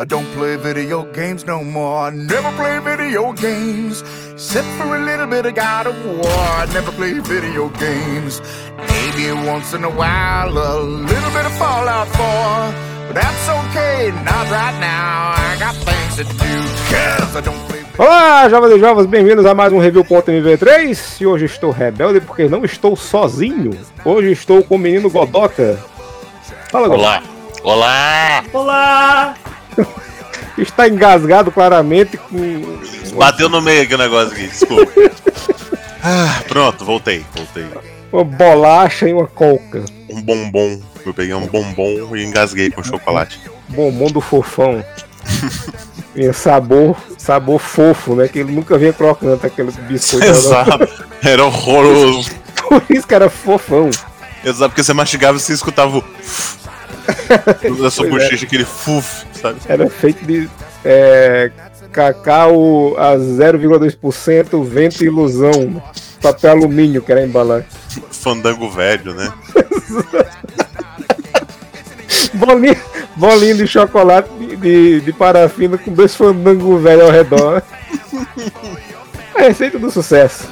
I don't play video games no more. I never play video games. Except for a little bit of God of War. I never play video games. Maybe once in a while, a little bit of Fallout 4. But that's okay, not right now. I got things to do. Cause I don't play Olá, jovens e jovens, bem-vindos a mais um Review.mv3 E hoje estou rebelde porque não estou sozinho Hoje estou com o menino Godoka Fala, Godoka Olá! Olá! Olá! Está engasgado claramente com... Bateu no meio aqui o negócio aqui, desculpa. ah, pronto, voltei, voltei. Uma bolacha e uma coca Um bombom. Eu peguei um bombom e engasguei com chocolate. Bombom do fofão E sabor, sabor fofo, né? Que ele nunca vinha crocante aquele biscoito Exato. Era horroroso. Por isso que era fofão Exato, porque você mastigava e você escutava o. da sua é. bochecha, aquele fuf, sabe? Era feito de é, cacau a 0,2%, vento e ilusão. Papel alumínio que era embalar. Fandango velho, né? Bolinha, bolinha de chocolate de, de, parafina com dois fandangos velhos ao redor. A receita do sucesso.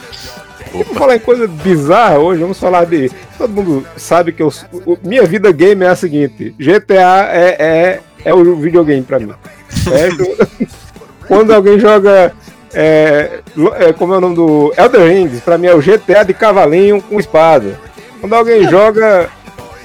Vamos falar em coisa bizarra hoje, vamos falar de. Todo mundo sabe que eu, o- minha vida game é a seguinte: GTA é, é, é o videogame pra mim. certo? Quando alguém joga. É, é, como é o nome do. Elder Rings, pra mim é o GTA de cavalinho com espada. Quando alguém joga.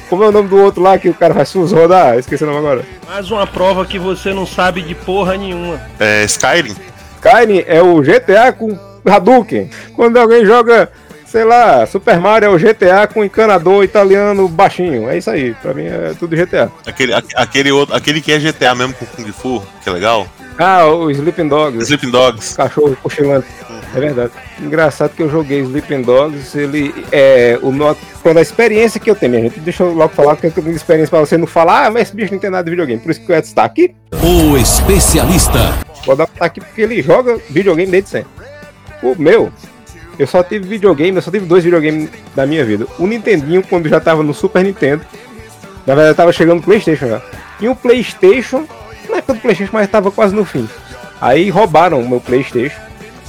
Como é o nome do outro lá que o cara faz sus rodar? Esqueci o nome agora. Mais uma prova que você não sabe de porra nenhuma. É, Skyrim? Skyrim é o GTA com Hadouken. Quando alguém joga, sei lá, Super Mario é o GTA com encanador italiano baixinho. É isso aí, pra mim é tudo GTA. Aquele, a- aquele, outro, aquele que é GTA mesmo com Kung Fu, que é legal. Ah, o Sleeping Dogs, Sleeping Dogs. cachorro cochilante. É verdade. Engraçado que eu joguei Sleeping Dogs, ele é o no... quando a experiência que eu tenho, minha gente, deixa eu logo falar que eu tenho experiência pra você não falar, ah, mas esse bicho não tem nada de videogame. Por isso que o Edson tá aqui. O especialista. Vou dar tá aqui porque ele joga videogame desde sempre. O meu, eu só tive videogame, eu só tive dois videogames da minha vida. O Nintendinho, quando já tava no Super Nintendo. Na verdade, tava chegando no PlayStation já. E o PlayStation, na época do PlayStation, mas tava quase no fim. Aí roubaram o meu PlayStation.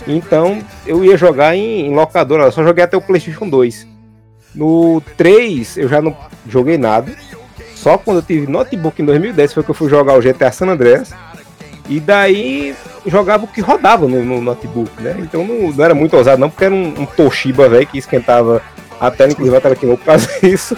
Então eu ia jogar em, em locadora, só joguei até o PlayStation 2. No 3 eu já não joguei nada. Só quando eu tive notebook em 2010 foi que eu fui jogar o GTA San Andreas. E daí jogava o que rodava no, no notebook, né? Então não, não era muito ousado não, porque era um, um Toshiba, velho, que esquentava a tela, inclusive a tela aqui no caso isso.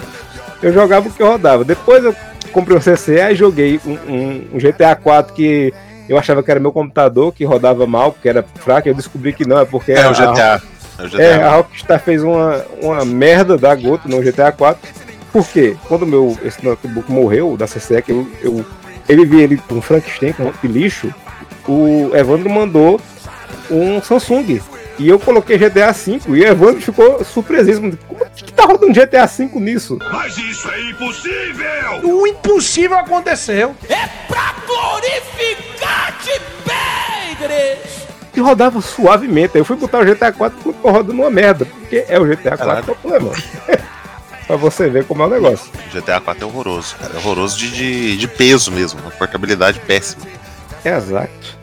Eu jogava o que rodava. Depois eu comprei um CC, aí joguei um, um- um GTA 4 que eu achava que era meu computador, que rodava mal, porque era fraco, eu descobri que não, é porque É, a- o GTA. É o GTA. é, a Rockstar fez uma, uma merda da gota no GTA 4. Por quê? Quando meu, esse notebook morreu, da CCE, que eu, eu, ele vi ele com um Frankenstein, com um monte de lixo, o Evandro mandou um Samsung. E eu coloquei GTA V e o Evandro ficou surpresíssimo. Como é que tá rodando GTA V nisso? O impossível aconteceu. Que rodava suavemente. Aí eu fui botar o GTA 4 e ficou rodando uma merda. Porque é o GTA 4 Caralho. que é o problema. pra você ver como é o negócio. GTA 4 é horroroso, cara. É horroroso de, de, de peso mesmo. Uma portabilidade péssima. Exato.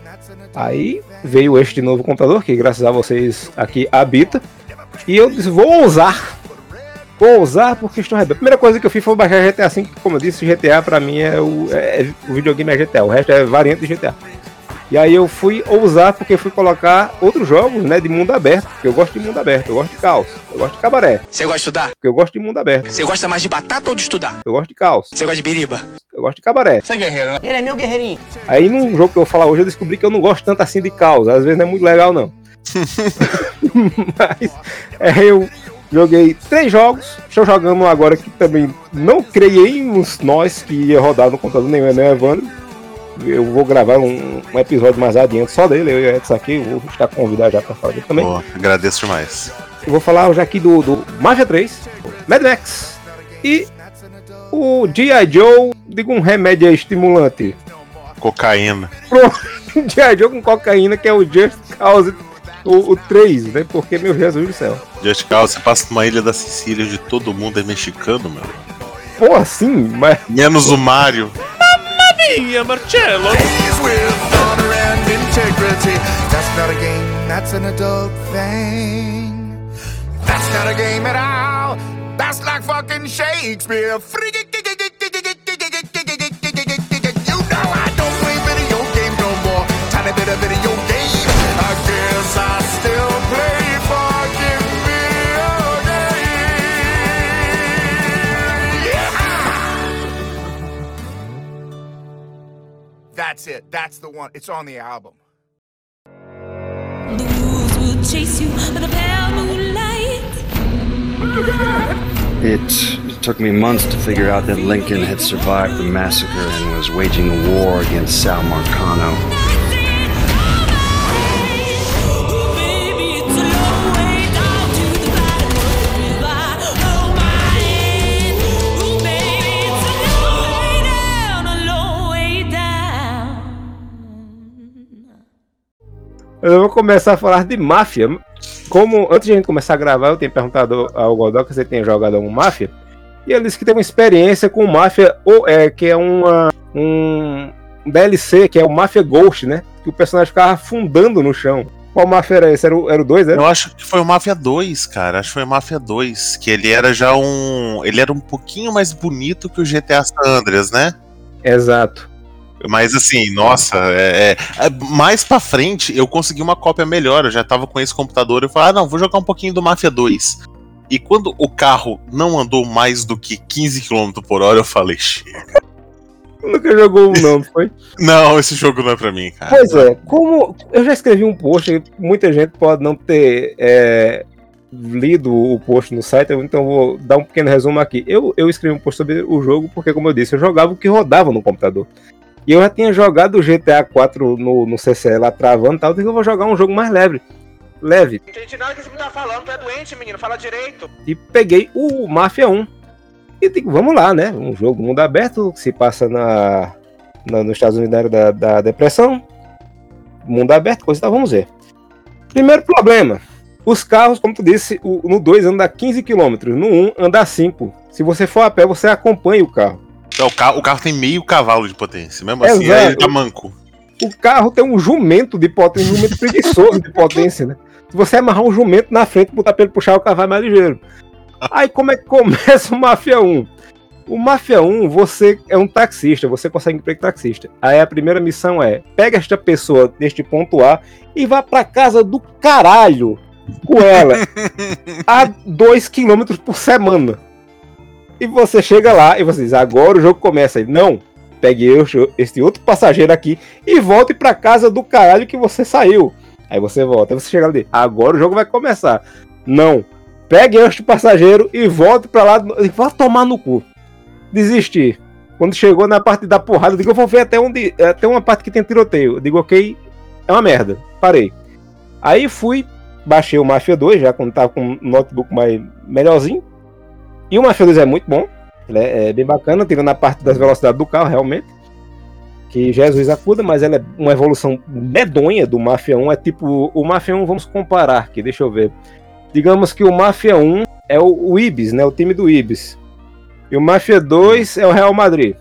Aí veio este novo computador, que graças a vocês aqui habita. E eu disse, vou ousar. Vou ousar porque estou rebelde. A primeira coisa que eu fiz foi baixar GTA V, que, como eu disse, GTA pra mim é o, é- o videogame é GTA, o resto é variante de GTA. E aí eu fui ousar porque fui colocar outros jogos, né, de mundo aberto, porque eu gosto de mundo aberto, eu gosto de caos, eu gosto de cabaré, Você gosta de estudar? porque eu gosto de mundo aberto, Você gosta mais de batata ou de estudar? eu gosto de caos, Você gosta de biriba? eu gosto de cabaré. Você é guerreiro, né? Ele é meu guerreirinho. Aí num jogo que eu vou falar hoje eu descobri que eu não gosto tanto assim de caos. Às vezes não é muito legal não. Mas é, eu joguei três jogos. Estou jogando um agora que também não criemos nós que ia rodar no computador nenhum, nem o Evandro. Eu vou gravar um, um episódio mais adiante só dele, eu e o Edson aqui, vou estar convidado já para falar dele também. Pô, agradeço demais. Eu vou falar hoje aqui do, do Mafia 3, Mad Max e o G.I. Joe, digo um remédio estimulante. Cocaína. G.I. Joe com cocaína, que é o Just Cause o, o 3, né? Porque, meu Jesus do céu. Just Cause, você passa numa ilha da Sicília onde todo mundo é mexicano, meu. Pô, assim, mas Menos o Mario. Minha, Marcello! Plays with honor and integrity. That's not a game, that's an adult thing. That's not a game at all. That's like fucking Shakespeare. You That's it. That's the one. It's on the album. The wolves will chase you with a pale moonlight. It took me months to figure out that Lincoln had survived the massacre and was waging a war against Sal Marcano. Eu vou começar a falar de máfia. Como antes de a gente começar a gravar, eu tenho perguntado ao Godoka se ele tem jogado algum máfia. E ele disse que tem uma experiência com máfia, ou é, que é uma, um DLC, que é o Mafia Ghost, né? Que o personagem ficava afundando no chão. Qual máfia era esse? Era o 2, era o dois, né? Eu acho que foi o Mafia 2, cara. Acho que foi o Mafia 2. Que ele era já um. Ele era um pouquinho mais bonito que o GTA San Andreas, né? Exato. Mas assim, nossa, é, é- é- mais pra frente eu consegui uma cópia melhor. Eu já tava com esse computador. Eu falei, ah, não, vou jogar um pouquinho do Mafia 2. E quando o carro não andou mais do que 15 km por hora, eu falei, chega. Nunca jogou um, não, foi? Não, esse jogo não é pra mim, cara. Pois é, como eu já escrevi um post, muita gente pode não ter é, lido o post no site, então vou dar um pequeno resumo aqui. Eu, eu escrevi um post sobre o jogo porque, como eu disse, eu jogava o que rodava no computador. E eu já tinha jogado o GTA 4 no, no CCE lá travando e tal, então eu vou jogar um jogo mais leve. Leve. Não entendi nada que você tá falando, tu é doente, menino, fala direito. E peguei o Mafia 1. E digo, vamos lá, né? Um jogo mundo aberto que se passa na, na- nos Estados Unidos da da, da depressão. Mundo aberto, coisa e tal, vamos ver. Primeiro problema. Os carros, como tu disse, o- no 2 anda 15 km, no 1 anda 5. Se você for a pé, você acompanha o carro. É, O carro, o carro tem meio cavalo de potência. Mesmo assim, Exato. ele tá manco. O carro tem um jumento de potência, um jumento preguiçoso de potência, né? Se você amarrar um jumento na frente, botar pra ele puxar, o carro vai mais ligeiro. Aí como é que começa o Mafia 1? O Mafia 1, você é um taxista, você consegue emprego taxista. Aí a primeira missão é: pega esta pessoa neste ponto A e vá pra casa do caralho com ela a 2 km por semana. E você chega lá e você diz: agora o jogo começa. Não, pegue eu, este outro passageiro aqui e volte pra casa do caralho que você saiu. Aí você volta, aí você chega diz, agora o jogo vai começar. Não, pegue este passageiro e volte pra lá, e vá tomar no cu. Desistir. Quando chegou na parte da porrada, eu digo, eu vou ver até onde, até uma parte que tem tiroteio. Eu digo, ok, é uma merda. Parei. Aí fui, baixei o Mafia 2, já quando tava com um notebook mais melhorzinho. E o Mafia 2 é muito bom. Ele é, é bem bacana, tirando a parte das velocidades do carro, realmente. Que Jesus acuda, mas ela é uma evolução medonha do Mafia 1. É tipo, o Mafia 1, vamos comparar aqui, deixa eu ver. Digamos que o Mafia 1 é o, o Ibis, né? O time do Ibis. E o Mafia 2 é o Real Madrid.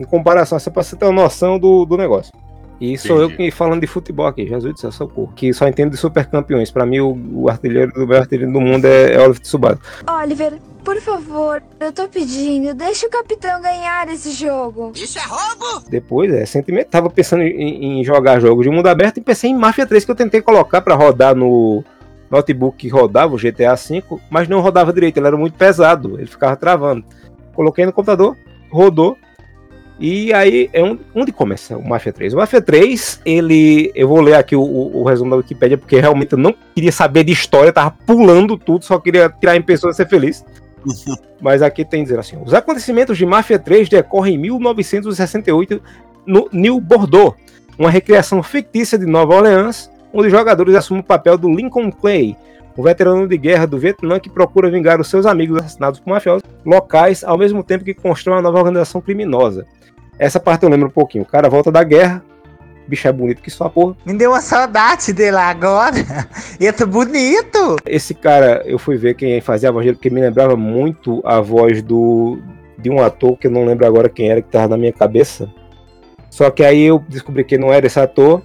Em comparação, só pra você ter uma noção do, do negócio. E sou eu Entendi. que falando de futebol aqui, Jesus do céu, socorro. Que só entendo de super campeões. Pra mim, o, o artilheiro do meu artilheiro do mundo é, é Oliver Tsubasa. Oliver, por favor, eu tô pedindo, deixa o capitão ganhar esse jogo. Isso é roubo? Depois, é, recentemente, tava pensando em, em jogar jogos de mundo aberto e pensei em Mafia 3 que eu tentei colocar pra rodar no notebook que rodava o GTA V, mas não rodava direito, ele era muito pesado, ele ficava travando. Coloquei no computador, rodou. E aí é onde, onde começa o Mafia 3. O Mafia 3, ele. Eu vou ler aqui o, o- o resumo da Wikipedia, porque realmente eu não queria saber de história, tava pulando tudo, só queria tirar em pessoa e ser feliz. Mas aqui tem dizer assim: os acontecimentos de Mafia 3 decorrem em 1968 no New Bordeaux, uma recriação fictícia de Nova Orleans, onde os jogadores assumem o papel do Lincoln Clay, um veterano de guerra do Vietnã que procura vingar os seus amigos assassinados por mafiosos locais, ao mesmo tempo que constrói uma nova organização criminosa. Essa parte eu lembro um pouquinho. O cara volta da guerra, bicho é bonito que só porra. Me deu uma saudade dele agora. Ele tá bonito. Esse cara, eu fui ver quem fazia a voz dele, porque me lembrava muito a voz do de um ator que eu não lembro agora quem era, que tava na minha cabeça. Só que aí eu descobri que não era esse ator.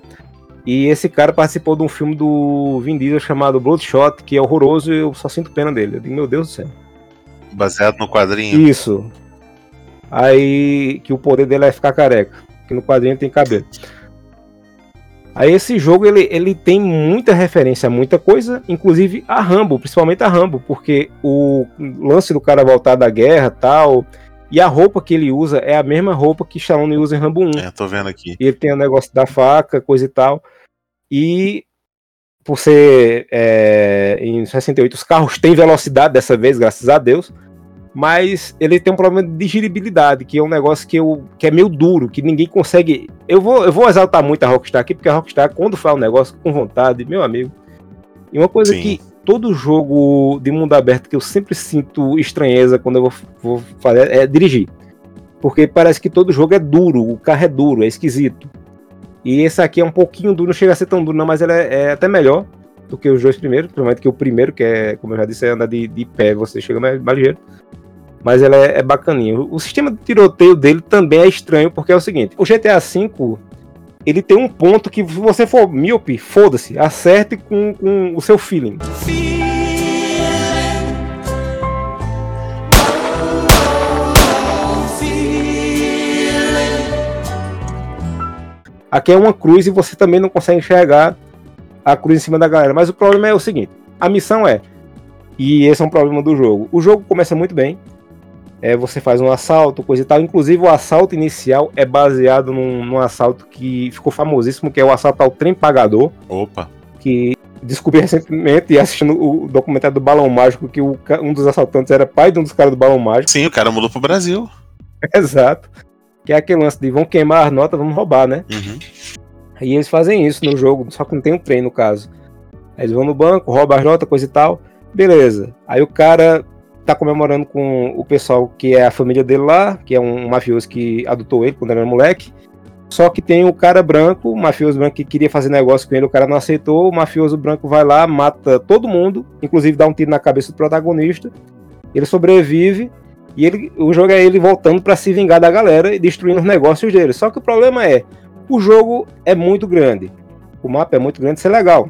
E esse cara participou de um filme do Vin Diesel chamado Bloodshot, que é horroroso e eu só sinto pena dele. Eu digo, meu Deus do céu. Baseado no quadrinho. Isso. Aí que o poder dele é ficar careca. Que no quadrinho tem cabelo. Aí esse jogo ele, ele tem muita referência a muita coisa, inclusive a Rambo, principalmente a Rambo, porque o lance do cara voltar da guerra tal, e a roupa que ele usa é a mesma roupa que Stallone usa em Rambo 1. É, tô vendo aqui. E ele tem o negócio da faca, coisa e tal. E por ser é, em 68, os carros têm velocidade dessa vez, graças a Deus. Mas ele tem um problema de digeribilidade, que é um negócio que, eu, que é meio duro, que ninguém consegue. Eu vou, eu vou exaltar muito a Rockstar aqui, porque a Rockstar, quando faz um negócio com vontade, meu amigo. E uma coisa Sim. que todo jogo de mundo aberto que eu sempre sinto estranheza quando eu vou, vou fazer é dirigir. Porque parece que todo jogo é duro, o carro é duro, é esquisito. E esse aqui é um pouquinho duro, não chega a ser tão duro, não, mas ele é, é até melhor do que os dois primeiros. Provavelmente que o primeiro, que é, como eu já disse, é andar de, de pé, você chega mais, mais ligeiro. Mas ela é, é bacaninho. O sistema de tiroteio dele também é estranho, porque é o seguinte: o GTA V ele tem um ponto que, se você for míope, foda-se, acerte com, com o seu feeling. Aqui é uma cruz e você também não consegue enxergar a cruz em cima da galera. Mas o problema é o seguinte: a missão é, e esse é um problema do jogo. O jogo começa muito bem. É, você faz um assalto, coisa e tal. Inclusive, o assalto inicial é baseado num, num assalto que ficou famosíssimo, que é o assalto ao trem pagador. Opa. Que descobri recentemente, assistindo o documentário do Balão Mágico, que o um dos assaltantes era pai de um dos caras do Balão Mágico. Sim, o cara mudou pro Brasil. Exato. Que é aquele lance de vão queimar as notas, vamos roubar, né? Uhum. E eles fazem isso no jogo, só que não tem um trem no caso. Eles vão no banco, roubam as notas, coisa e tal. Beleza. Aí o cara tá comemorando com o pessoal que é a família dele lá, que é um mafioso que adotou ele quando era moleque. Só que tem o cara branco, o mafioso branco que queria fazer negócio com ele, o cara não aceitou. O mafioso branco vai lá, mata todo mundo, inclusive dá um tiro na cabeça do protagonista. Ele sobrevive e ele, o jogo é ele voltando pra se vingar da galera e destruindo os negócios dele. Só que o problema é, o jogo é muito grande. O mapa é muito grande, isso é legal.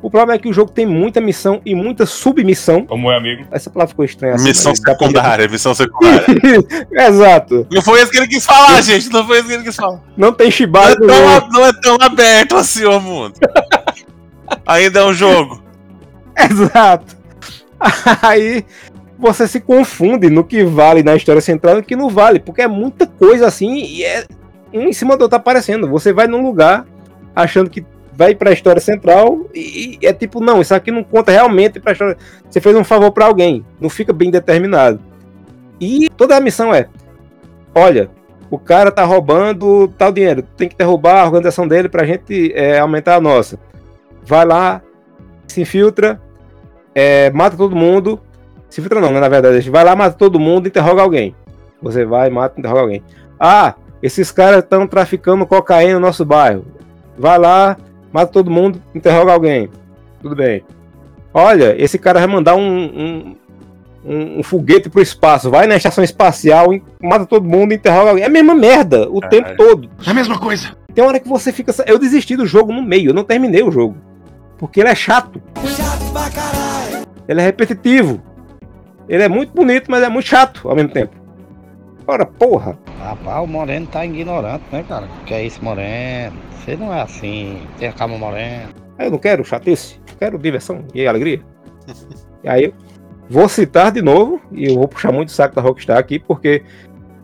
O problema é que o jogo tem muita missão e muita submissão. Como é, amigo? Essa palavra ficou estranha. assim, Missão secundária, missão secundária. Exato. Não foi isso que ele quis falar, gente. Não foi isso que ele quis falar. Não tem Não é tão, não é tão aberto assim, ô mundo. Ainda é um jogo. Exato. Aí você se confunde no que vale na história central e no que não vale, porque é muita coisa assim e é um em cima do outro aparecendo. Você vai num lugar achando que vai pra história central e, e é tipo, não, isso aqui não conta realmente pra história. Você fez um favor pra alguém, não fica bem determinado. E toda a missão é: olha, o cara tá roubando tal dinheiro, tem que derrubar a organização dele pra gente é, aumentar a nossa. Vai lá, se infiltra, é, mata todo mundo. Se infiltra não, né, na verdade. Vai lá, mata todo mundo interroga alguém. Você vai, mata, interroga alguém. Ah, esses caras estão traficando cocaína no nosso bairro. Vai lá, mata todo mundo, interroga alguém. Tudo bem. Olha, esse cara vai mandar um, um, um- um foguete pro espaço. Vai na estação espacial, mata todo mundo interroga alguém. É a mesma merda o tempo todo. É a mesma coisa. Tem hora que você fica. Eu desisti do jogo no meio, eu não terminei o jogo. Porque ele é chato. Ele é repetitivo. Ele é muito bonito, mas é muito chato ao mesmo tempo. Ora, porra. Rapaz, o Moreno tá ignorante, né, cara? Que é isso, Moreno? Você não é assim. Tem a calma, Moreno. Eu não quero chatice, quero diversão e alegria. e aí, vou citar de novo, e eu vou puxar muito o saco da Rockstar aqui, porque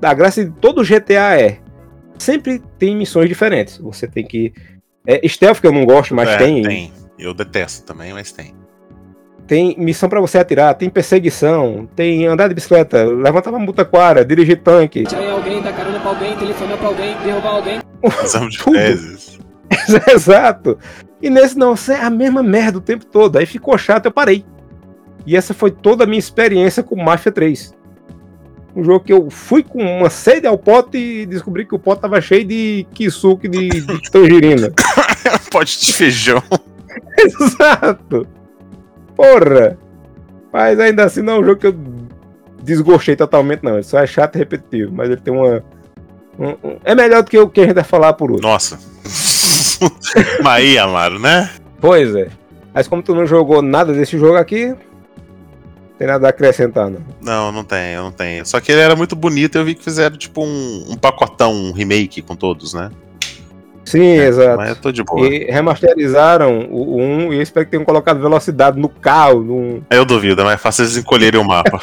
a graça de todo GTA é sempre tem missões diferentes. Você tem que. É, stealth que eu não gosto, mas É, tem, tem. Eu detesto também, mas tem. Tem missão pra você atirar, tem perseguição, tem andar de bicicleta, levantar uma mutaquara, dirigir tanque. Aí alguém dá carona pra alguém, telefonar pra alguém, derrubar alguém. Exame de fezes. Exato. E nesse não, você é a mesma merda o tempo todo. Aí ficou chato, eu parei. E essa foi toda a minha experiência com Mafia 3. Um jogo que eu fui com uma sede ao pote e descobri que o pote tava cheio de kisuke de, de tangerina. Pote de feijão. Exato. Porra. Mas ainda assim não é um jogo que eu desgostei totalmente, não. Ele só é chato e repetitivo. Mas ele tem uma, Um- um- é melhor do que o que a gente vai falar por último. Nossa. Mas aí, Amaro, né? Pois é. Mas como tu não jogou nada desse jogo aqui, tem nada a acrescentar, não. Não, não tem, não tem. Só que ele era muito bonito e eu vi que fizeram tipo um, um pacotão, um remake com todos, né? Sim, exato. Mas eu tô de boa. E remasterizaram o 1 e eu espero que tenham colocado velocidade no carro, num, Eu duvido, é mais fácil eles encolherem o mapa.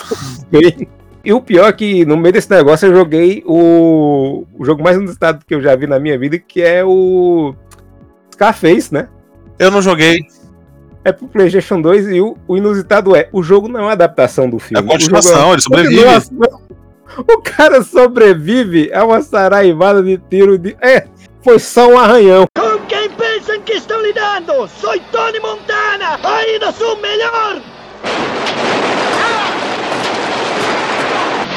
E o pior é que no meio desse negócio eu joguei o, o jogo mais inusitado que eu já vi na minha vida, que é o Scarface, né? Eu não joguei. É pro PlayStation 2 e o, o inusitado é: o jogo não é uma adaptação do filme. É a continuação, o jogo ele sobrevive. continuação. O cara sobrevive a uma saraivada de tiro de. É, foi só um arranhão. Com quem pensam que estão lidando? Sou Tony Montana, ainda sou melhor!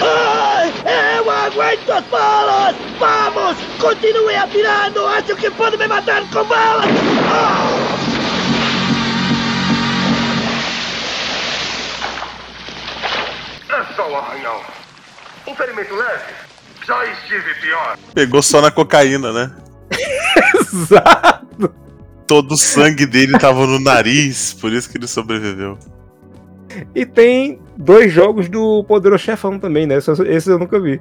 Ai, eu aguento as balas! Vamos! Continue atirando! Acho que pode me matar com balas! Ah! É só um arranhão. Um ferimento leve. Já estive pior. Pegou só na cocaína, né? Exato! Todo o sangue dele tava no nariz, por isso que ele sobreviveu. E tem dois jogos do Poderoso Chefão também, né? Esses eu nunca vi.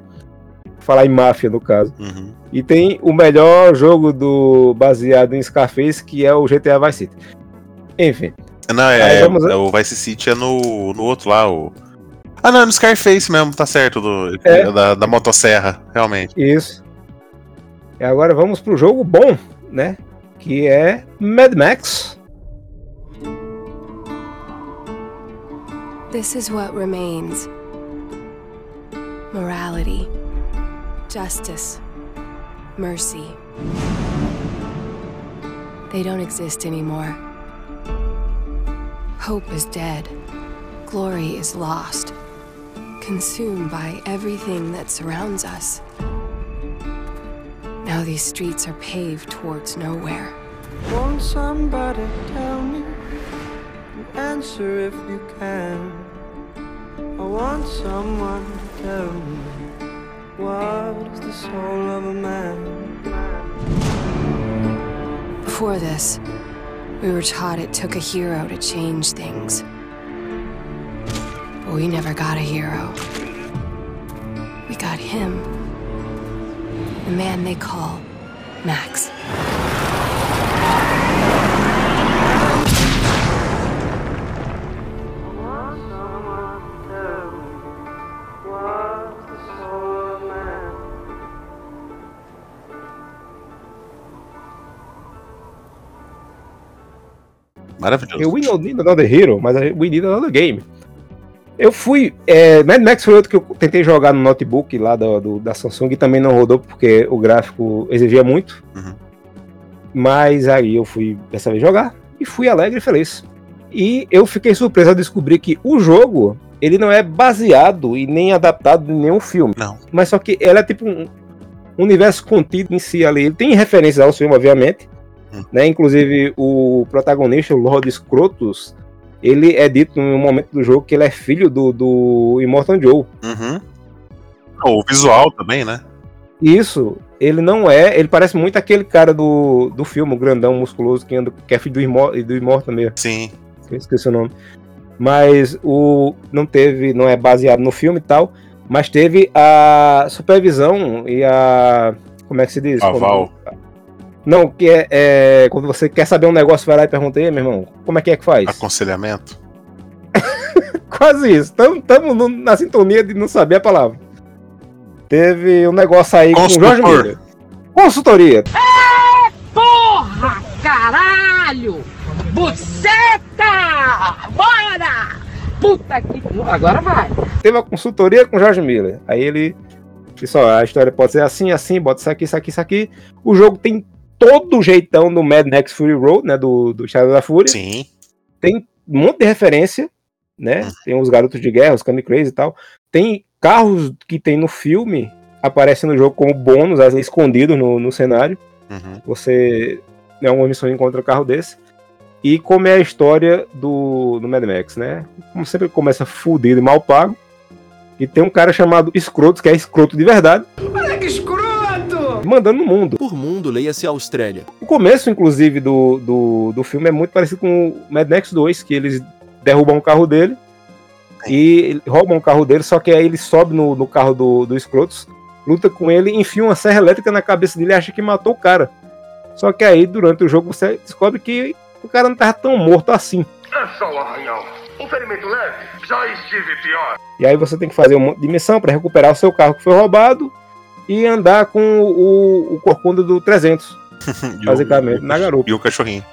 Falar em máfia, no caso. Uhum. E tem o melhor jogo do baseado em Scarface, que é o GTA Vice City. Enfim. Não, é, vamos- é o Vice City é no, no outro lá, o. Ah, não, é no Scarface mesmo, tá certo, do, É. da, da motosserra, realmente. Isso. E agora vamos pro jogo bom, né? Que é Mad Max. This is what remains morality, justice, mercy. They don't exist anymore. Hope is dead. Glory is lost, consumed by everything that surrounds us. Now these streets are paved towards nowhere. Want somebody tell me an answer if you can. I want someone to tell me what is the soul of a man. Before this, we were taught it took a hero to change things. But we never got a hero. We got him. The man they call Max. Maravilhoso. We don't need another hero, mas we need another game. Eu fui. É, Mad Max foi outro que eu tentei jogar no notebook lá do, do- da Samsung e também não rodou porque o gráfico exigia muito. Uhum. Mas aí eu fui dessa vez jogar e fui alegre e feliz. E eu fiquei surpreso ao descobrir que o jogo ele não é baseado e nem adaptado em nenhum filme. Não. Mas só que ele é tipo um universo contido em si ali. Ele tem referências ao filme, obviamente. Né? Inclusive o protagonista, o Lord Scrotus, ele é dito em um momento do jogo que ele é filho do, do Immortal Joe. Uhum. O visual também, né? Isso, ele não é. Ele parece muito aquele cara do, do filme, o grandão musculoso que, anda, que é filho do, Imor, do Immortal mesmo. Sim. Eu esqueci o nome. Mas o não teve, não é baseado no filme e tal, mas teve a supervisão e a como é que se diz? Aval. Quando- não, que é, é, quando você quer saber um negócio, vai lá e pergunta aí, meu irmão, como é que é que faz? Aconselhamento. Quase isso. Estamos na sintonia de não saber a palavra. Teve um negócio aí com o Jorge Consultor. Miller. Consultoria. Porra, caralho! Buceta! Bora! Puta que... Agora vai. Teve uma consultoria com o Jorge Miller. Aí ele ó, a história pode ser assim, assim, bota isso aqui, isso aqui, isso aqui. O jogo tem todo o jeitão do Mad Max Fury Road, né? Do, do Shadow da Fúria. Sim. Tem um monte de referência, né? Tem os garotos de guerra, os Candy Crazy e tal. Tem carros que tem no filme, aparecem no jogo como bônus, às vezes escondidos no, no cenário. Uhum. Você, em alguma missão, encontra um carro desse. E como é a história do, do Mad Max, né? Como sempre começa fudido e mal pago. E tem um cara chamado Scroto, que é escroto de verdade. Olha que escroto! Mandando no mundo. Por mundo, leia-se Austrália. O começo, inclusive, do, do, do filme é muito parecido com o Mad Max 2, que eles derrubam o carro dele e roubam o carro dele, só que aí ele sobe no, no carro do, do Scrotus, luta com ele, enfia uma serra elétrica na cabeça dele e acha que matou o cara. Só que aí, durante o jogo, você descobre que o cara não tava tão morto assim. É só um arranhão. Um ferimento leve. Já estive pior. E aí você tem que fazer um monte de missão para recuperar o seu carro que foi roubado e andar com o, o corcunda do 300, E o- basicamente, na garupa. E o cachorrinho.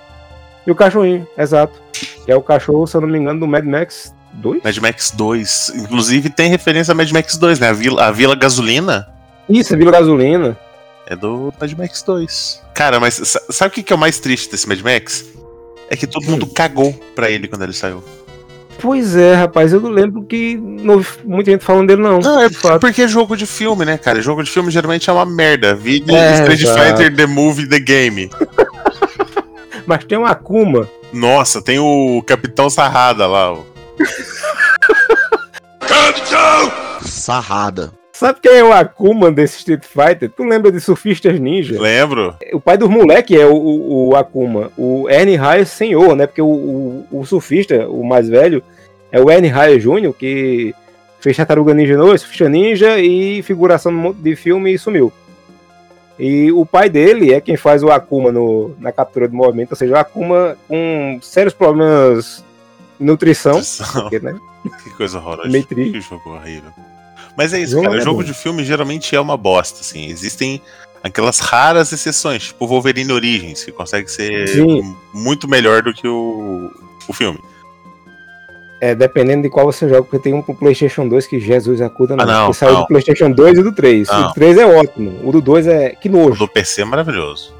E o cachorrinho, exato. Que é o cachorro, se eu não me engano, do Mad Max 2. Mad Max 2. Inclusive tem referência a Mad Max 2, né? A Vila, a Vila Gasolina Isso, é Vila Gasolina. é do Mad Max 2. Cara, mas sa- sabe o que que é o mais triste desse Mad Max? É que todo mundo cagou pra ele quando ele saiu. Pois é, rapaz, eu não lembro que não ouvi muita gente falando dele, não. Não, é de fato. porque é jogo de filme, né, cara? Jogo de filme geralmente é uma merda. Vide É, Street exato. Fighter The Movie The Game. Mas tem um Akuma. Nossa, tem o Capitão Sarrada lá. ó. Capitão! Sarrada. Sabe quem é o Akuma desse Street Fighter? Tu lembra de Surfistas Ninja? Lembro? O pai dos moleques é o, o, o Akuma. O Ernie Ryan senhor, né? Porque o, o, o surfista, o mais velho, é o Ernie Ryan Jr., que fez Tartaruga Ninja 2, Surfista Ninja e figuração de filme e sumiu. E o pai dele é quem faz o Akuma no, na captura de movimento, ou seja, o Akuma com sérios problemas de nutrição. Nutrição. porque, né? Que coisa horrorosa. Meio triste. Que jogo horrível. Mas é isso, Jogo cara. é jogo de filme geralmente é uma bosta, assim. Existem aquelas raras exceções, tipo Wolverine Origins, que consegue ser Sim. muito melhor do que o, o filme. É, dependendo de qual você joga, porque tem um pro PlayStation 2 que Jesus acuda, não. Ah, não, que saiu não. do PlayStation 2 e do 3. O Não. do 3 é ótimo, o do 2 é. Que O nojo. do PC é maravilhoso.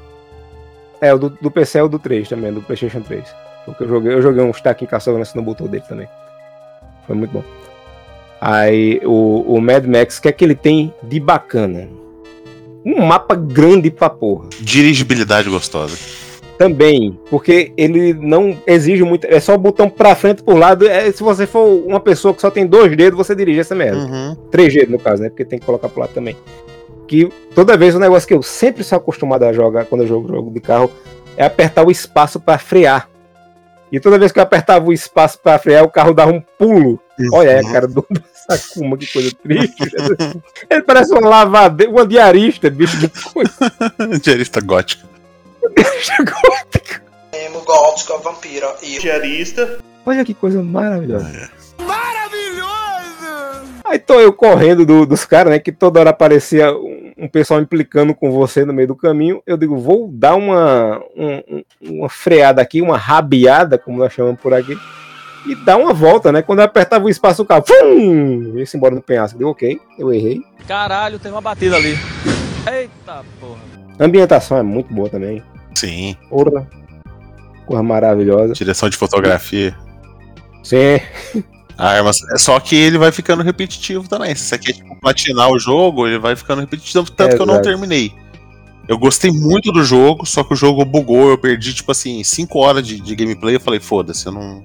É, o do, do PC é o do 3 também, do PlayStation 3. Foi o que eu joguei. Eu joguei um stack em Castlevania no botão dele também. Foi muito bom. Aí o, o Mad Max, o que é que ele tem de bacana? Um mapa grande pra porra. Dirigibilidade gostosa. Também, porque ele não exige muito. É só o botão pra frente por lado. É, se você for uma pessoa que só tem dois dedos, você dirige essa merda. Uhum. Três dedos no caso, né? Porque tem que colocar pro lado também. Que toda vez o negócio que eu sempre sou acostumado a jogar quando eu jogo jogo de carro é apertar o espaço pra frear. E toda vez que eu apertava o espaço pra frear, o carro dava um pulo. Olha aí, a cara do, do Sakuma, que coisa triste. Ele parece uma lavadeira, uma diarista, bicho de coisa. Diarista gótica. Emo, gótica, vampiro e... Diarista. Olha que coisa maravilhosa. Aí tô eu correndo do- dos caras, né? Que toda hora aparecia um, um pessoal implicando com você no meio do caminho. Eu digo, vou dar uma, um- um- uma freada aqui, uma rabiada, como nós chamamos por aqui, e dar uma volta, né? Quando eu apertava o espaço, o carro, fum, ia-se embora no penhasco. Deu ok, eu errei. Caralho, tem uma batida ali. Eita porra. A ambientação é muito boa também. Sim. Porra. Coisa maravilhosa. Direção de fotografia. Sim. Armas. É só que ele vai ficando repetitivo também. Se você quer tipo, platinar o jogo, ele vai ficando repetitivo, tanto que eu não terminei. Eu gostei muito do jogo, só que o jogo bugou, eu perdi, tipo assim, 5 horas de, de gameplay, eu falei, foda-se, eu não.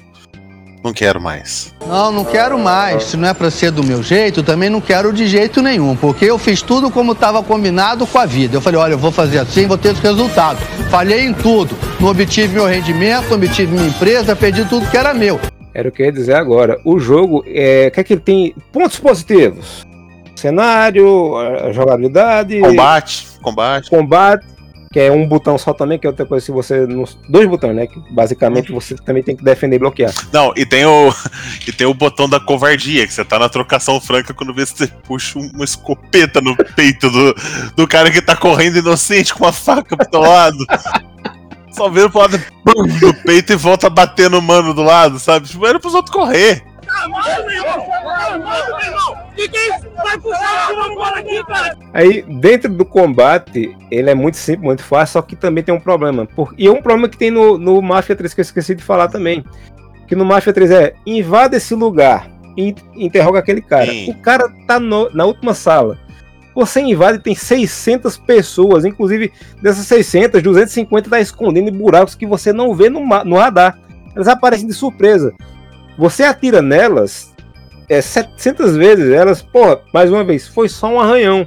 Não quero mais. Não, não quero mais. Se não é pra ser do meu jeito, também não quero de jeito nenhum, porque eu fiz tudo como estava combinado com a vida. Eu falei, olha, eu vou fazer assim, vou ter esse resultado. Falhei em tudo. Não obtive meu rendimento, não obtive minha empresa, perdi tudo que era meu. Era o que eu ia dizer agora. O jogo, é, o que é que ele tem? Pontos positivos. Cenário, jogabilidade. Combate, combate. Combate, que é um botão só também, que é outra coisa que você. Dois botões, né? Que basicamente você também tem que defender e bloquear. Não, e tem o. E tem o botão da covardia, que você tá na trocação franca quando vê se você puxa uma escopeta no peito do, do cara que tá correndo inocente com uma faca pro teu lado. Só vira pro lado do peito e volta a bater no mano do lado, sabe? Tipo, era pros outros correr. Que que é isso? Vai puxar aqui, cara! Aí, dentro do combate, ele é muito simples, muito fácil, só que também tem um problema. Por... E é um problema que tem no, no Mafia 3 que eu esqueci de falar também. Que no Mafia 3 é invada esse lugar e interroga aquele cara. Sim. O cara tá no- na última sala. Você invade tem 600 pessoas, inclusive dessas 600, 250 tá escondendo em buracos que você não vê no, no radar. Elas aparecem de surpresa. Você atira nelas é, 700 vezes, elas, porra, mais uma vez, foi só um arranhão.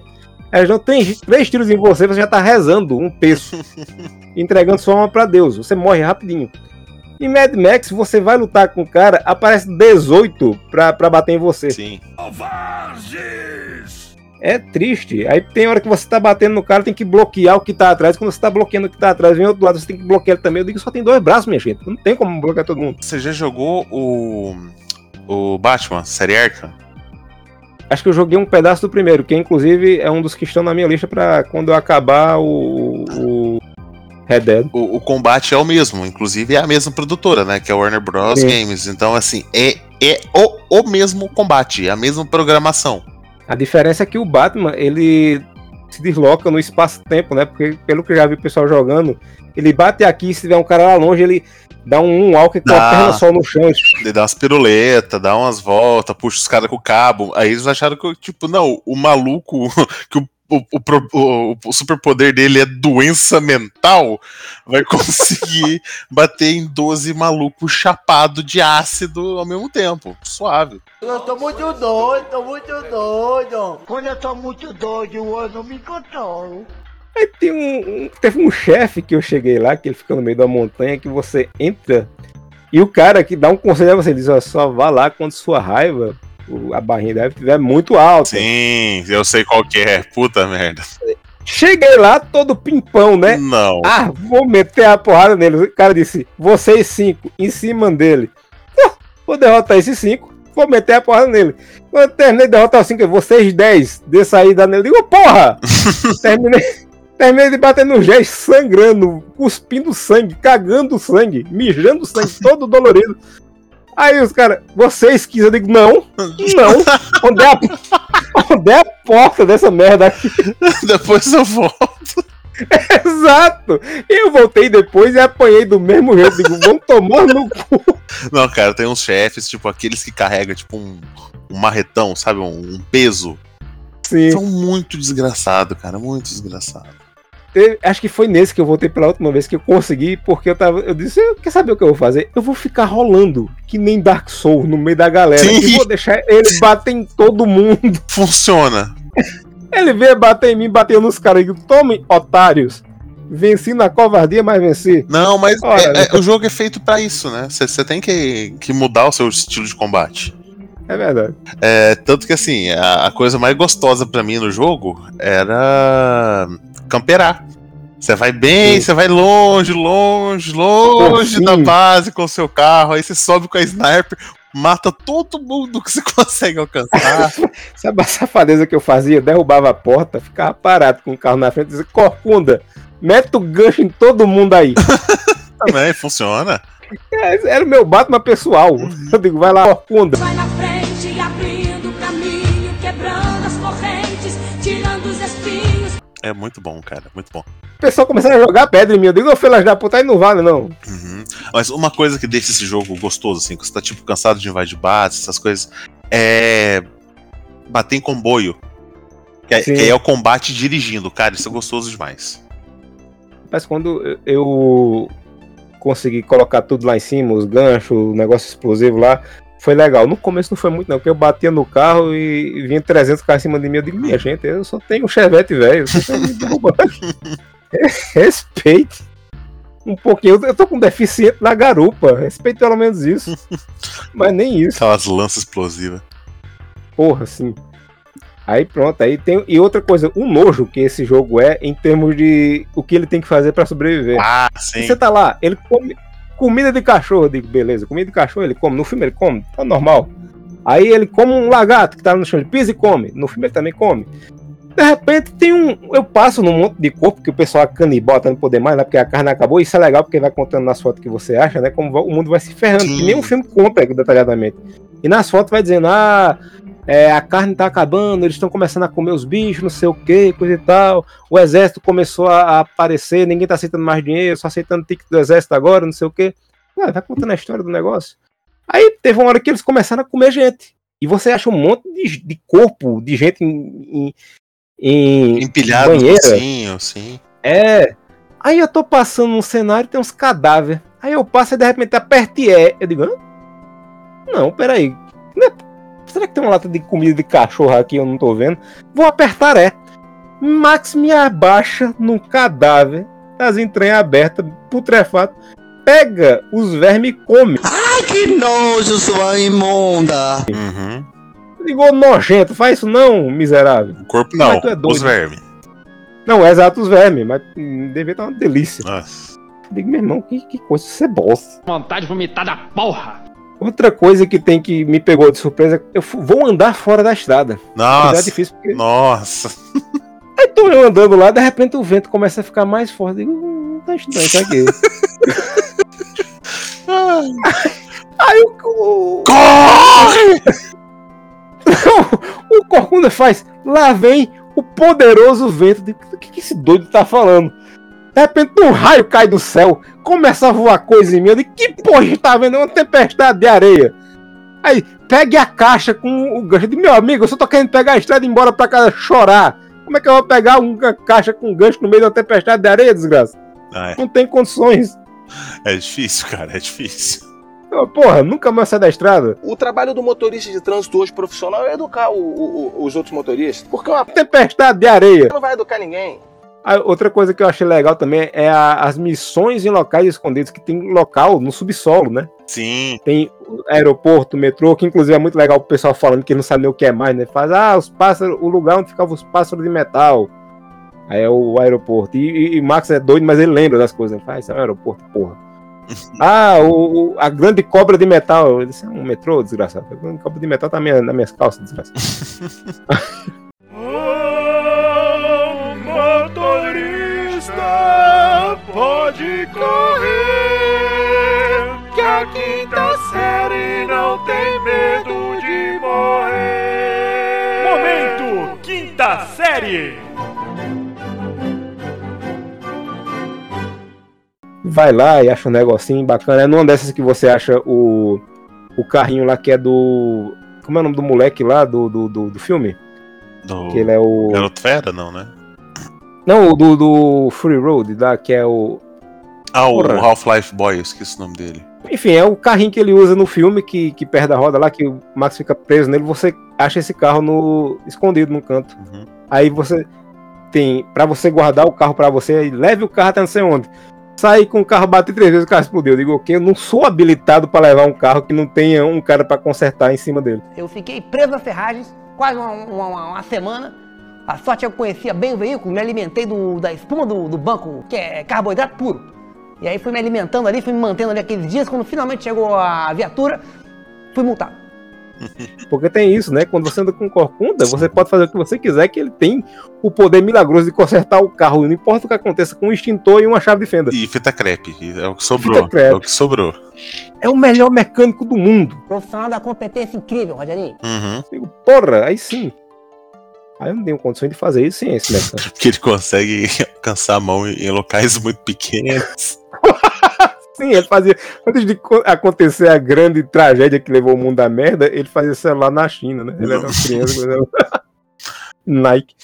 Elas dão três, três tiros em você, você já tá rezando um terço. entregando sua alma pra Deus. Você morre rapidinho. Em Mad Max, você vai lutar com o cara, aparece 18 pra, pra bater em você. Sim. É triste. Aí tem hora que você tá batendo no cara, tem que bloquear o que tá atrás. Quando você tá bloqueando o que tá atrás, vem outro lado, você tem que bloquear ele também. Eu digo que só tem dois braços, minha gente. Não tem como bloquear todo mundo. Você já jogou o. O Batman, série Arkham? Acho que eu joguei um pedaço do primeiro, que inclusive é um dos que estão na minha lista pra quando eu acabar o. o Red Dead. O, o combate é o mesmo, inclusive é a mesma produtora, né? Que é a Warner Bros. Sim. Games. Então, assim, é, é o, o mesmo combate, é a mesma programação. A diferença é que o Batman, ele se desloca no espaço-tempo, né? Porque pelo que eu já vi o pessoal jogando, ele bate aqui, se tiver um cara lá longe, ele dá um walk com a perna só no chão. Ele dá umas piruletas, dá umas voltas, puxa os caras com o cabo. Aí eles acharam que, tipo, não, o maluco, que o, o, o, o- o superpoder dele é doença mental, vai conseguir bater em 12 malucos chapado de ácido ao mesmo tempo. Suave. Eu tô muito doido, tô muito doido. Quando eu tô muito doido, eu não me controlo. Aí tem um, um- teve um chefe que eu cheguei lá, que ele fica no meio da montanha, que você entra e o cara que dá um conselho a você, diz, ó, só vá lá quando sua raiva, a barrinha deve estiver muito alta. Sim, eu sei qual que é. Puta merda. Cheguei lá todo pimpão, né? Não. Ah, vou meter a porrada nele. O cara disse, vocês cinco, em cima dele. Ah, Vou derrotar esses cinco, vou meter a porrada nele. Quando eu terminei de derrotar os cinco, vocês dez, de sair da nele. Digo, porra! terminei, terminei de bater no Gés, sangrando, cuspindo sangue, cagando sangue, mijando sangue, todo dolorido. Aí os caras, vocês quis, eu digo, não, não. Onde é a, onde é a porta dessa merda aqui? Depois eu volto. Exato! Eu voltei depois e apanhei do mesmo jeito. Digo, vão tomar no cu. Não, cara, tem uns chefes, tipo, aqueles que carregam, tipo, um, um marretão, sabe? Um, um peso. Sim. São muito desgraçado, cara, muito desgraçado. Teve- acho que foi nesse que eu voltei pela última vez que eu consegui, porque eu tava. Eu disse, "Eu- quer saber o que eu vou fazer? Eu vou ficar rolando, que nem Dark Souls, no meio da galera. Sim. E vou deixar ele bater em todo mundo. Funciona. Ele veio bater em mim, bateu nos caras. Tomem, otários. Venci na covardia, mas venci. Não, mas Ora, é- é- o jogo é feito pra isso, né? Você tem que, que mudar o seu estilo de combate. É verdade. É, tanto que assim, a, a coisa mais gostosa pra mim no jogo era camperar. Você vai bem, você vai longe, longe, longe Sim. da base com o seu carro, aí você sobe com a sniper, mata todo mundo que você consegue alcançar. Sabe a safadeza que eu fazia? Eu derrubava a porta, ficava parado com o carro na frente e dizia, Corcunda, mete o gancho em todo mundo aí. Também funciona. É, Era o meu Batman pessoal. Eu digo, vai lá, Corcunda. Vai na É muito bom, cara, muito bom. O pessoal começaram a jogar pedra em mim. Eu digo, ô filhas da puta, aí não vale não. Uhum. Mas uma coisa que deixa esse jogo gostoso, assim, que você tá tipo cansado de invadir base, essas coisas, é bater em comboio. Que, é- que aí é o combate dirigindo, cara, isso é gostoso demais. Mas quando eu- eu consegui colocar tudo lá em cima, os ganchos, o negócio explosivo lá, foi legal. No começo não foi muito não, porque eu batia no carro e vinha 300 caras em cima de mim. Eu digo, minha gente, eu só tenho um chevette velho, vocês estão me derrubando. Respeite. Um pouquinho, eu tô com deficiente na garupa, respeite pelo menos isso. Mas nem isso. Aquelas lanças explosivas. Porra, sim. Aí pronto, aí tem. E outra coisa, o nojo que esse jogo é em termos de o que ele tem que fazer pra sobreviver. Ah, E sim. Você tá lá, ele come comida de cachorro, eu digo, beleza, comida de cachorro ele come, no filme ele come, tá normal. Aí ele come um lagarto que tá no chão, ele pisa e come, no filme ele também come. De repente tem um. Eu passo num monte de corpo que o pessoal canibal tá não poder mais, né? Porque a carne acabou. Isso é legal porque vai contando nas fotos que você acha, né? Como o mundo vai se ferrando. Que nem o filme conta detalhadamente. E nas fotos vai dizendo, ah, é, a carne tá acabando, eles estão começando a comer os bichos, não sei o que, coisa e tal. O exército começou a, aparecer, ninguém tá aceitando mais dinheiro, só aceitando ticket do exército agora, não sei o que. Ué, vai contando a história do negócio. Aí teve uma hora que eles começaram a comer gente. E você acha um monte de, de corpo de gente em, em, em Empilhado banheira. focinho, sim. É. Aí eu tô passando num cenário e tem uns cadáveres. Aí eu passo e de repente aperto E. Eu digo, Hã? Não, peraí. Não é- Será que tem uma lata de comida de cachorro aqui? Eu não tô vendo. Vou apertar E. Max me abaixa num cadáver, as entranhas abertas, putrefato, pega os vermes e come. Ai, que nojo, sua imunda! Uhum. Ligou nojento, faz isso não, miserável. O corpo não, é doido. os vermes. Não, é exato os vermes, mas hum, devia estar uma delícia. Nossa. Digo, meu irmão, que, que coisa cebosa. Vontade de vomitar da porra. Outra coisa que tem que me pegou de surpresa, eu vou andar fora da estrada. Nossa. É difícil porque Nossa. Aí tô eu andando lá, de repente o vento começa a ficar mais forte. Digo, hum, tá estranho isso aqui. Aí o. o Corre! o Corcunda faz. Lá vem o poderoso vento. Digo, O que, que esse doido tá falando? De repente um raio cai do céu, começa a voar coisa em mim. Eu digo, que porra a gente tá vendo? É uma tempestade de areia. Aí, pegue a caixa com o gancho. Eu digo, meu amigo, eu só tô querendo pegar a estrada e ir embora pra casa chorar. Como é que eu vou pegar uma caixa com gancho no meio de uma tempestade de areia, desgraça? Ah, Não tem condições. é, é difícil, cara, é difícil. Eu, Porra, nunca mais sai da estrada. O trabalho do motorista de trânsito hoje profissional é educar o- o- o- os outros motoristas. Porque uma p Tempestade de areia. não vai educar ninguém. Ah, outra coisa que eu achei legal também é a- as missões em locais escondidos, que tem local no subsolo, né? Sim. Tem aeroporto, metrô, que inclusive é muito legal o pessoal falando que não sabe nem o que é mais, né? Faz, ah, os pássaros, o lugar onde ficavam os pássaros de metal. Aí é o aeroporto. E, e, e Max é doido, mas ele lembra das coisas. Ele faz, isso é um aeroporto, porra. ah, o, o- a grande cobra de metal. Ele disse, é um metrô, desgraçado. A grande cobra de metal tá na minha, nas minhas calças, desgraçado. pode correr, que a quinta série não tem medo de morrer. Momento, quinta série. vai lá e acha um negocinho bacana. É numa dessas que você acha o, o carrinho lá que é do. Como é o nome do moleque lá do, do, do, do filme? Do... Que ele é o. Garoto Fera, não, né? Não, o do, do Free Road, lá, que é o. Ah, o. Half-Life Boy, eu esqueci o nome dele. Enfim, é o carrinho que ele usa no filme que, que perde a roda lá, que o Max fica preso nele. Você acha esse carro no escondido no canto. Uhum. Aí você tem. Pra você guardar o carro pra você, aí leve o carro até não sei onde. Sair com o carro, bater três vezes, o carro explodiu. Eu digo, ok, eu não sou habilitado pra levar um carro que não tenha um cara pra consertar em cima dele. Eu fiquei preso nas ferragens quase uma, uma- uma- uma semana. A sorte é que eu conhecia bem o veículo, me alimentei do- da espuma do, do banco, que é carboidrato puro. E aí fui me alimentando ali, fui me mantendo ali aqueles dias. Quando finalmente chegou a viatura, fui multado. Porque tem isso, né? Quando você anda com corcunda, você pode fazer o que você quiser, que ele tem o poder milagroso de consertar o carro. Não importa o que aconteça com um extintor e uma chave de fenda. E fita crepe, é o que sobrou. Fita crepe. É o que sobrou. É o melhor mecânico do mundo. Profissional da competência incrível, Rogerinho. Uhum. Digo, porra, aí sim. Aí eu não tenho condições de fazer isso sem esse mecânico. Porque ele consegue alcançar a mão em locais muito pequenos. Sim, ele fazia. Antes de co- acontecer a grande tragédia que levou o mundo à merda, ele fazia celular na China, né? Ele era uma criança. era- Nike.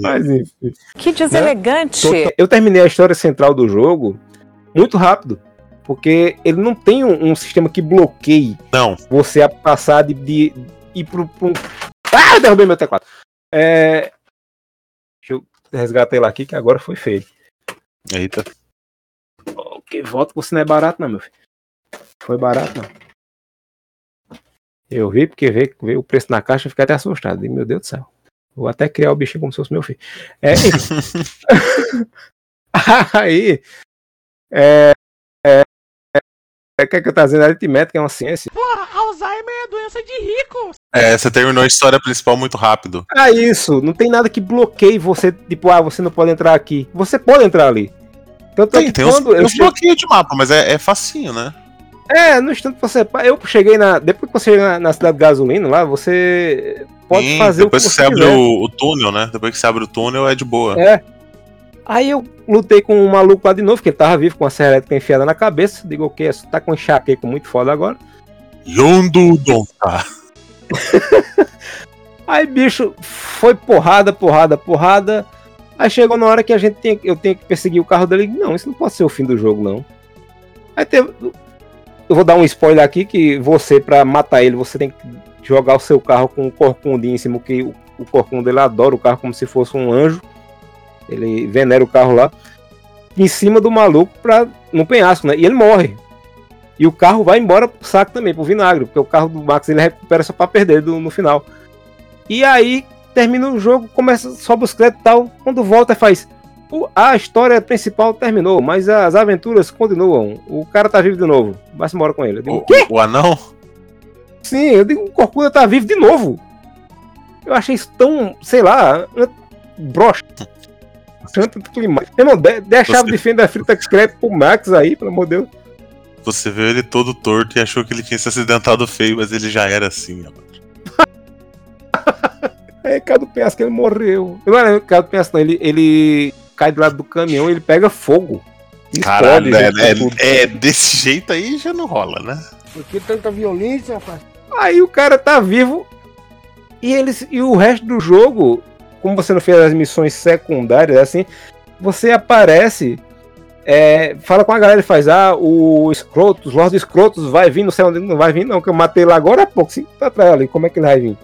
Mas enfim. Que deselegante. Tô- Eu terminei a história central do jogo muito rápido. Porque ele não tem um, um sistema que bloqueie Não. você a passar de, de ir pro, pro. Ah, derrubei meu teclado. É. Deixa eu resgatar ele aqui que agora foi feio. Eita. Que voto que você não é barato, não, meu filho. Foi barato, não. Eu vi, porque veio, veio o preço na caixa e fiquei até assustado. E, meu Deus do céu. Vou até criar o bichinho como se fosse meu filho. É. Aí. É. É. É. O que é que eu tô dizendo? Aritmética é uma ciência. Porra, Alzheimer é doença de rico. É, você terminou a história principal muito rápido. Ah, isso. Não tem nada que bloqueie você. Tipo, ah, você não pode entrar aqui. Você pode entrar ali. Tanto é Tem, que tem uns, uns chego- bloqueios de mapa, mas é, é facinho, né? É, no instante você. Eu cheguei na. Depois que você chega na, na cidade de gasolina lá, você pode Sim, fazer depois o que que você você abre o, o túnel, né? Depois que você abre o túnel é de boa. É. Aí eu lutei com um maluco lá de novo, que ele tava vivo com a serra elétrica enfiada na cabeça. Digo, ok, você tá com enxaqueca muito foda agora. Yondo Donta. Aí, bicho, foi porrada, porrada, porrada. Aí chegou na hora que a gente tem, eu tenho que perseguir o carro dele. Não, isso não pode ser o fim do jogo, não. Aí teve. Eu vou dar um spoiler aqui que você, pra matar ele, você tem que jogar o seu carro com um corcunda em cima, que o, o corcunda ele adora o carro como se fosse um anjo. Ele venera o carro lá em cima do maluco pra, no penhasco, né? E ele morre. E o carro vai embora pro saco também, pro vinagre, porque o carro do Max ele recupera só pra perder do- no final. E aí termina o jogo, começa, sobe os créditos e tal. Quando volta, faz. "O- A história principal terminou, mas as aventuras continuam. O cara tá vivo de novo. Vai-se embora com ele. Digo, O, quê? o anão? Sim, eu digo, o Corcunda tá vivo de novo. Eu achei isso tão, sei lá, broxa. Tanto clima. Irmão, dê, dê a chave Você- de fenda frita crepe pro Max aí, pelo amor de Deus. Você viu ele todo torto e achou que ele tinha se acidentado feio, mas ele já era assim. ó. É, do penhasco, ele morreu. Não é cara do penhasco, não. Ele, ele cai do lado do caminhão e ele pega fogo. Caralho, é, é, é desse jeito aí já não rola, né? Por que tanta violência, rapaz? Aí o cara tá vivo e eles e o resto do jogo, como você não fez as missões secundárias assim, você aparece, é, fala com a galera e faz ah, o Scrotus, Lord Scrotus vai vir, não sei onde não vai vir não, que eu matei lá agora há pouco, sim, tá atrás ali, como é que ele vai vir?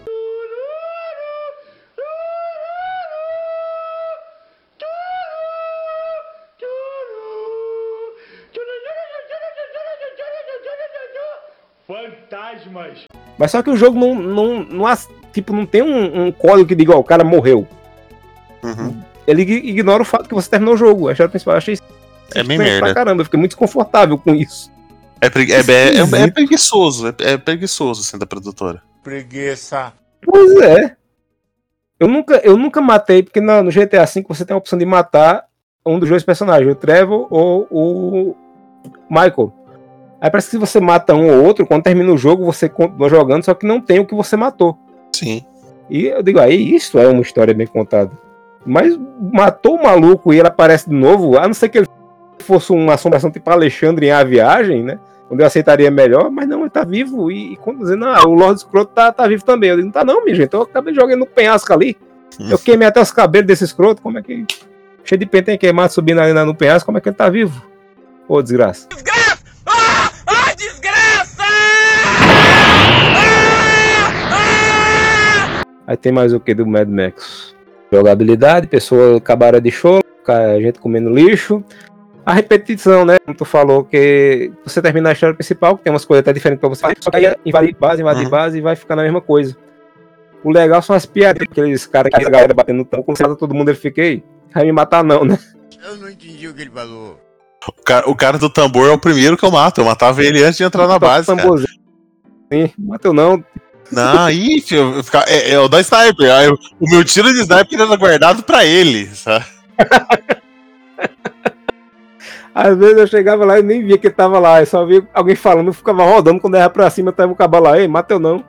Fantasmas. Mas só que o jogo não, não, não tipo, não tem um, um código que diga, ó, o cara morreu. Ele ig- ignora o fato que você terminou o jogo. A história principal, achei É bem estranho pra merda. caramba, eu fiquei muito desconfortável com isso. É, pregui- é, é- é- é preguiçoso, é, é preguiçoso sendo da produtora. Preguiça. Pois é. Eu nunca, eu nunca matei, porque na- no GTA V você tem a opção de matar um dos dois personagens, o Trevor ou o Michael. Aí parece que se você mata um ou outro, quando termina o jogo, você continua jogando, só que não tem o que você matou. Sim. E eu digo, aí isso é uma história bem contada. Mas matou o maluco e ele aparece de novo, a não ser que ele fosse uma assombração tipo Alexandre em A Viagem, né? Onde eu aceitaria melhor, mas não, ele tá vivo. E, e quando dizendo, ah, o Lord Scroto tá, tá vivo também. Eu digo, não tá não, minha gente. Eu acabei jogando no penhasco ali. Eu queimei até os cabelos desse escroto. Como é que. Cheio de pentelho queimado subindo ali no penhasco, como é que ele tá vivo? Ô, desgraça. Ah, desgraça! Aí tem mais o que do Mad Max? Jogabilidade, pessoa acabaram de show, gente comendo lixo. A repetição, né? Como tu falou, que você termina a história principal, que tem umas coisas até diferentes pra você só que aí invadir base, invadir Uhum. base e vai ficar na mesma coisa. O legal são as piadas, aqueles caras que a galera batendo no tampo, quando todo mundo, ele fica, ei, vai me matar não, né? Eu não entendi o que ele falou. O cara, o cara do tambor é o primeiro que eu mato. Eu matava ele antes de entrar na base. Cara. Tamborzinho. Sim, mateu não. Não, aí, filho, eu é, é o da sniper. O meu tiro de sniper era guardado pra ele, sabe? Às vezes eu chegava lá e nem via que ele tava lá, eu só via alguém falando, eu ficava rodando, quando era pra cima, tava o cabo lá, ei, mateu não.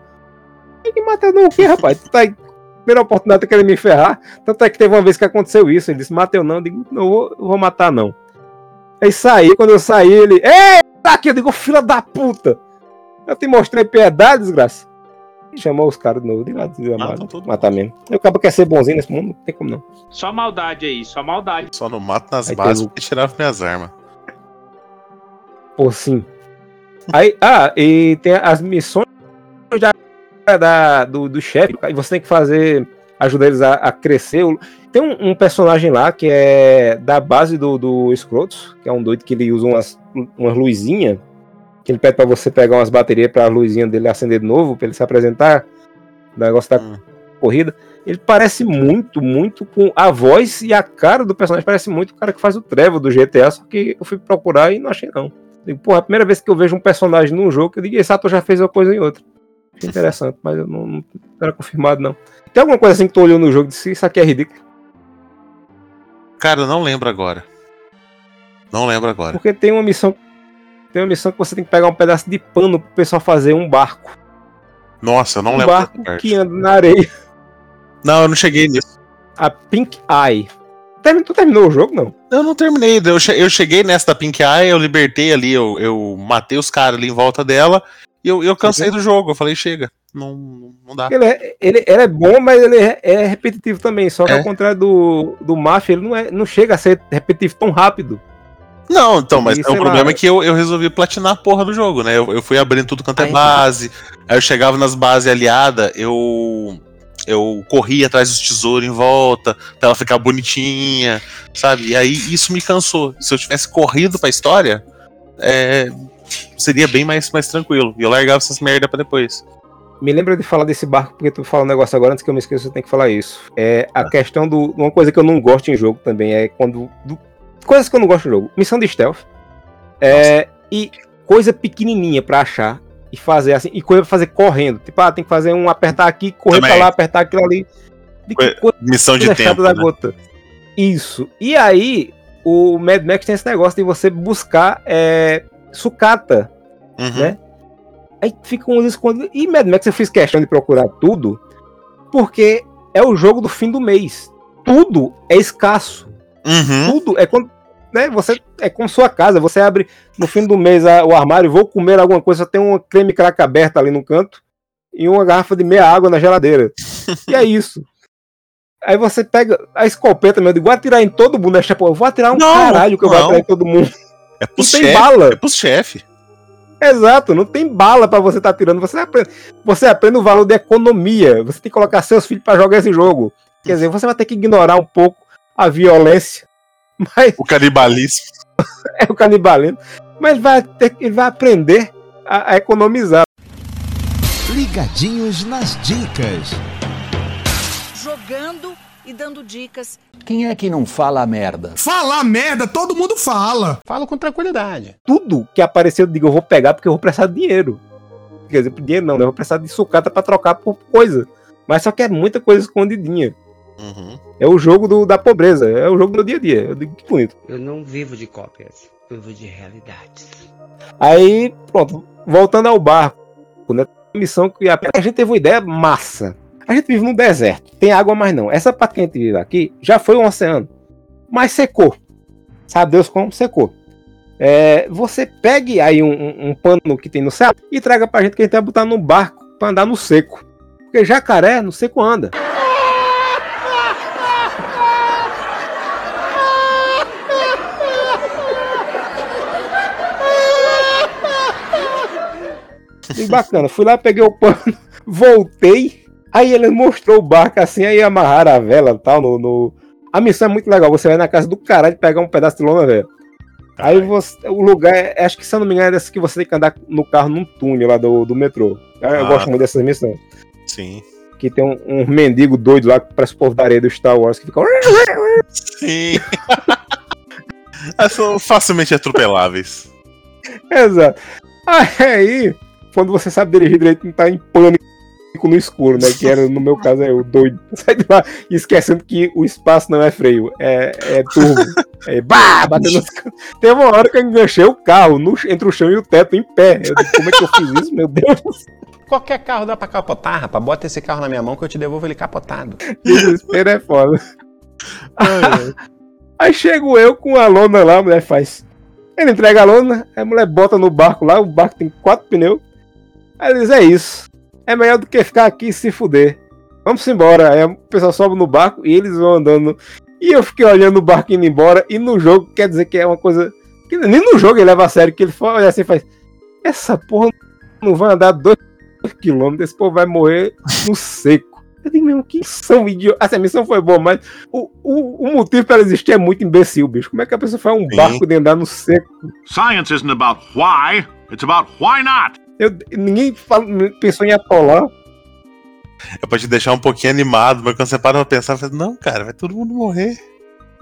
E que mateu não o quê, rapaz? Tu tá aí, primeira oportunidade, tá querendo me ferrar. Tanto é que teve uma vez que aconteceu isso, ele disse, mateu não, eu digo, não eu vou, eu vou matar não. Aí saí, quando eu saí, ele, ei, tá aqui, eu digo, filha da puta. Eu te mostrei piedade, desgraça. Chamou os caras de novo, digo, ah, desgramado, matar mesmo. Eu acabo quer ser bonzinho nesse mundo, não tem como não. Só maldade aí, só maldade. Só não mato nas Aí bases porque tirava minhas armas. Pô, sim. Aí, ah, e tem as missões da, da- do, do chefe, e você tem que fazer, ajudar eles a, a crescer. Tem um, um personagem lá que é da base do, do Scrotus, que é um doido que ele usa umas, umas luzinhas, que ele pede pra você pegar umas baterias pra luzinha dele acender de novo, pra ele se apresentar, o negócio da corrida. Ele parece muito, muito com a voz e a cara do personagem, parece muito o cara que faz o Trevor do GTA, só que eu fui procurar e não achei não. Digo, porra, é a primeira vez que eu vejo um personagem num jogo eu digo, esse ator já fez uma coisa em outra. Interessante, mas eu não, não era confirmado, não. Tem alguma coisa assim que tu olhou no jogo e disse, isso aqui é ridículo? Cara, eu não lembro agora. Não lembro agora. Porque tem uma missão. Tem uma missão que você tem que pegar um pedaço de pano pro pessoal fazer um barco. Nossa, eu não um lembro. barco dessa parte. que anda na areia. Não, eu não cheguei nisso. A Pink Eye. Tu terminou o jogo, não? Eu não terminei. Eu cheguei nessa da Pink Eye, eu libertei ali, eu, eu matei os caras ali em volta dela. E eu, eu cansei do jogo. Eu falei, chega. Não, não dá. Ele é, ele, ele é bom, mas ele é, é repetitivo também. Só que É. ao contrário do, do Mafia, ele não, é, não chega a ser repetitivo tão rápido. Não, então, mas o problema é que eu, eu resolvi platinar a porra do jogo, né? Eu, eu fui abrindo tudo quanto é Aí- base. Aí eu chegava nas bases aliadas, eu. eu corria atrás dos tesouros em volta, pra ela ficar bonitinha, sabe? E aí isso me cansou. Se eu tivesse corrido pra história, é, seria bem mais, mais tranquilo. E eu largava essas merda pra depois. Me lembra de falar desse barco, porque tu fala um negócio agora, antes que eu me esqueça, eu tenho que falar isso. É a questão do. Uma coisa que eu não gosto em jogo também é quando. do- coisas que eu não gosto em jogo. Missão de stealth. É, e coisa pequenininha pra achar e fazer assim. E coisa pra fazer correndo. Tipo, ah, tem que fazer um apertar aqui, correr Também. pra lá, apertar aquilo ali. De que coisa Missão de tempo. da né? gota. Isso. E aí, o Mad Max tem esse negócio de você buscar é, sucata, Uhum. né? Aí fica um escondido. E Mad Max eu fiz questão de procurar tudo, porque é o jogo do fim do mês. Tudo é escasso. Uhum. Tudo é quando. Né, você é como sua casa, você abre no fim do mês a- o armário, vou comer alguma coisa, só tem uma creme crack aberta ali no canto e uma garrafa de meia água na geladeira. e é isso. Aí você pega a escopeta, meu, eu digo, vou atirar em todo mundo, né? Eu vou atirar um Não, caralho que eu vou não. atirar em todo mundo. É pro Não tem chefe. bala. É pro chefe. Exato, não tem bala pra você estar tirando. Você aprende, você aprende o valor de economia. Você tem que colocar seus filhos pra jogar esse jogo. Quer dizer, você vai ter que ignorar um pouco a violência, mas O canibalismo. é o canibalismo. Mas vai ter, ele vai aprender a, a economizar. Ligadinhos nas dicas. Jogando e dando dicas. Quem é que não fala merda? Falar merda, todo mundo fala. Falo com tranquilidade. Tudo que aparecer, eu digo, eu vou pegar porque eu vou precisar de dinheiro. Quer dizer, dinheiro não, né? Eu vou precisar de sucata pra trocar por coisa. Mas só que é muita coisa escondidinha. Uhum. É o jogo do- da pobreza, é o jogo do dia a dia. Eu digo que bonito. Eu não vivo de cópias, eu vivo de realidades. Aí, pronto, voltando ao barco, né? Missão que a a gente teve uma ideia massa. A gente vive no deserto, tem água mais não. Essa parte que a gente vive aqui já foi um oceano, mas secou. Sabe Deus como secou. É, você pegue aí um, um- um pano que tem no céu e traga pra gente que a gente vai botar no barco pra andar no seco. Porque jacaré no seco anda. E bacana, fui lá, peguei o pano, voltei. Aí ele mostrou o barco assim, aí amarraram a vela e tal. No, no- A missão é muito legal. Você vai na casa do caralho pegar um pedaço de lona, velho. Aí você. O lugar, é- acho que se eu não me engano, é dessa que você tem que andar no carro num túnel lá do, do metrô. Eu, Ah. gosto muito dessas missões. Sim. Que tem um, um mendigo doido lá que parece o areia do Star Wars que fica. Sim. São facilmente atropeláveis. Exato. Aí, quando você sabe dirigir direito, não tá em pânico no escuro, né? Que era, no meu caso, é o doido. Sai de lá esquecendo que o espaço não é freio, é, é turbo. É, bah, batendo nos Teve uma hora que eu enganchei o carro no- entre o chão e o teto em pé. Eu disse, como é que eu fiz isso, meu Deus? Qualquer carro dá pra capotar, rapaz. Bota esse carro na minha mão que eu te devolvo ele capotado. Desespero é foda. Aí chego eu com a lona lá, a mulher faz. Ele entrega a lona, a mulher bota no barco lá, o barco tem quatro pneus. Aí ele diz, é isso. É melhor do que ficar aqui e se fuder. Vamos embora. Aí o pessoal sobe no barco e eles vão andando. E eu fiquei olhando o barco indo embora. E no jogo quer dizer que é uma coisa. Que nem no jogo ele leva a sério, que ele olha assim e faz. Essa porra não vai andar dois quilômetros, esse povo vai morrer no seco. Eu digo mesmo, que são idiotas. Assim, a missão foi boa, mas o, o, o motivo para ela existir é muito imbecil, bicho. Como é que a pessoa faz um Sim. barco de andar no seco? Science isn't about why, it's about why not. Eu, ninguém fala- pensou em atolar. É pra te deixar um pouquinho animado, mas quando você para pra pensar, você fala, não, cara, vai todo mundo morrer.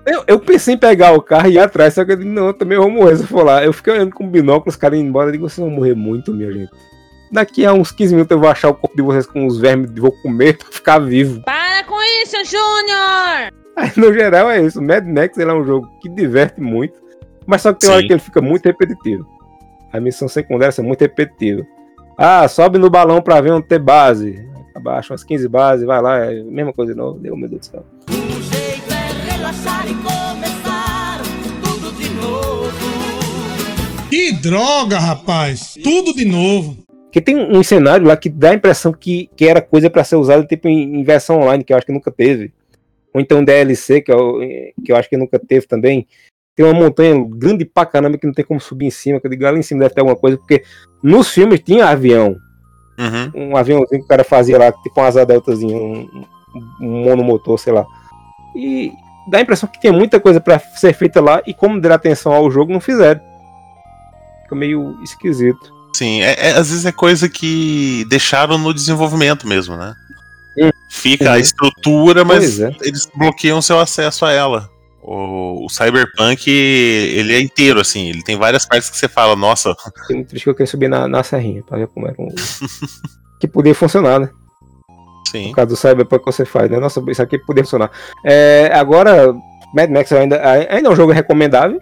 Eu, eu pensei em pegar o carro e ir atrás, só que eu digo, não, eu também vou morrer se eu for lá. Eu fiquei olhando com binóculo, os caras indo embora, eu digo, vocês vão morrer muito, minha gente. Daqui a uns 15 minutos eu vou achar o corpo de vocês com os vermes e vou comer pra ficar vivo. Para com isso, Júnior! Aí, no geral, é isso. Mad Max ele é um jogo que diverte muito, mas só que tem hora Sim. que ele fica muito repetitivo. A missão secundária é muito repetitiva. Ah, sobe no balão pra ver onde tem base. Abaixa umas 15 bases, vai lá, é a mesma coisa de novo. Deu, meu Deus do céu. Relaxar e começar tudo de novo. Que droga, rapaz. Tudo de novo. Que tem um cenário lá que dá a impressão que, que era coisa pra ser usada tipo em, em versão online, que eu acho que nunca teve. Ou então DLC, que eu, que eu acho que nunca teve também. Tem uma montanha grande pra caramba que não tem como subir em cima, que eu digo, lá em cima deve ter alguma coisa, porque nos filmes tinha avião. Uhum. um aviãozinho que o cara fazia lá, tipo um asa deltazinho, um, um monomotor, sei lá. E dá a impressão que tinha muita coisa pra ser feita lá e como deram atenção ao jogo, não fizeram. Fica meio esquisito. Sim, é, é- às vezes é coisa que deixaram no desenvolvimento mesmo, né? Hum. Fica a estrutura, mas é. eles bloqueiam seu acesso a ela. O, o Cyberpunk, ele é inteiro, assim, ele tem várias partes que você fala, nossa, Fiquei muito triste que eu queria subir na, na serrinha pra ver como era um. que podia funcionar, né? sim. No caso do Cyberpunk que você faz, né? Nossa, isso aqui podia funcionar. É, agora, Mad Max ainda, ainda é um jogo recomendável,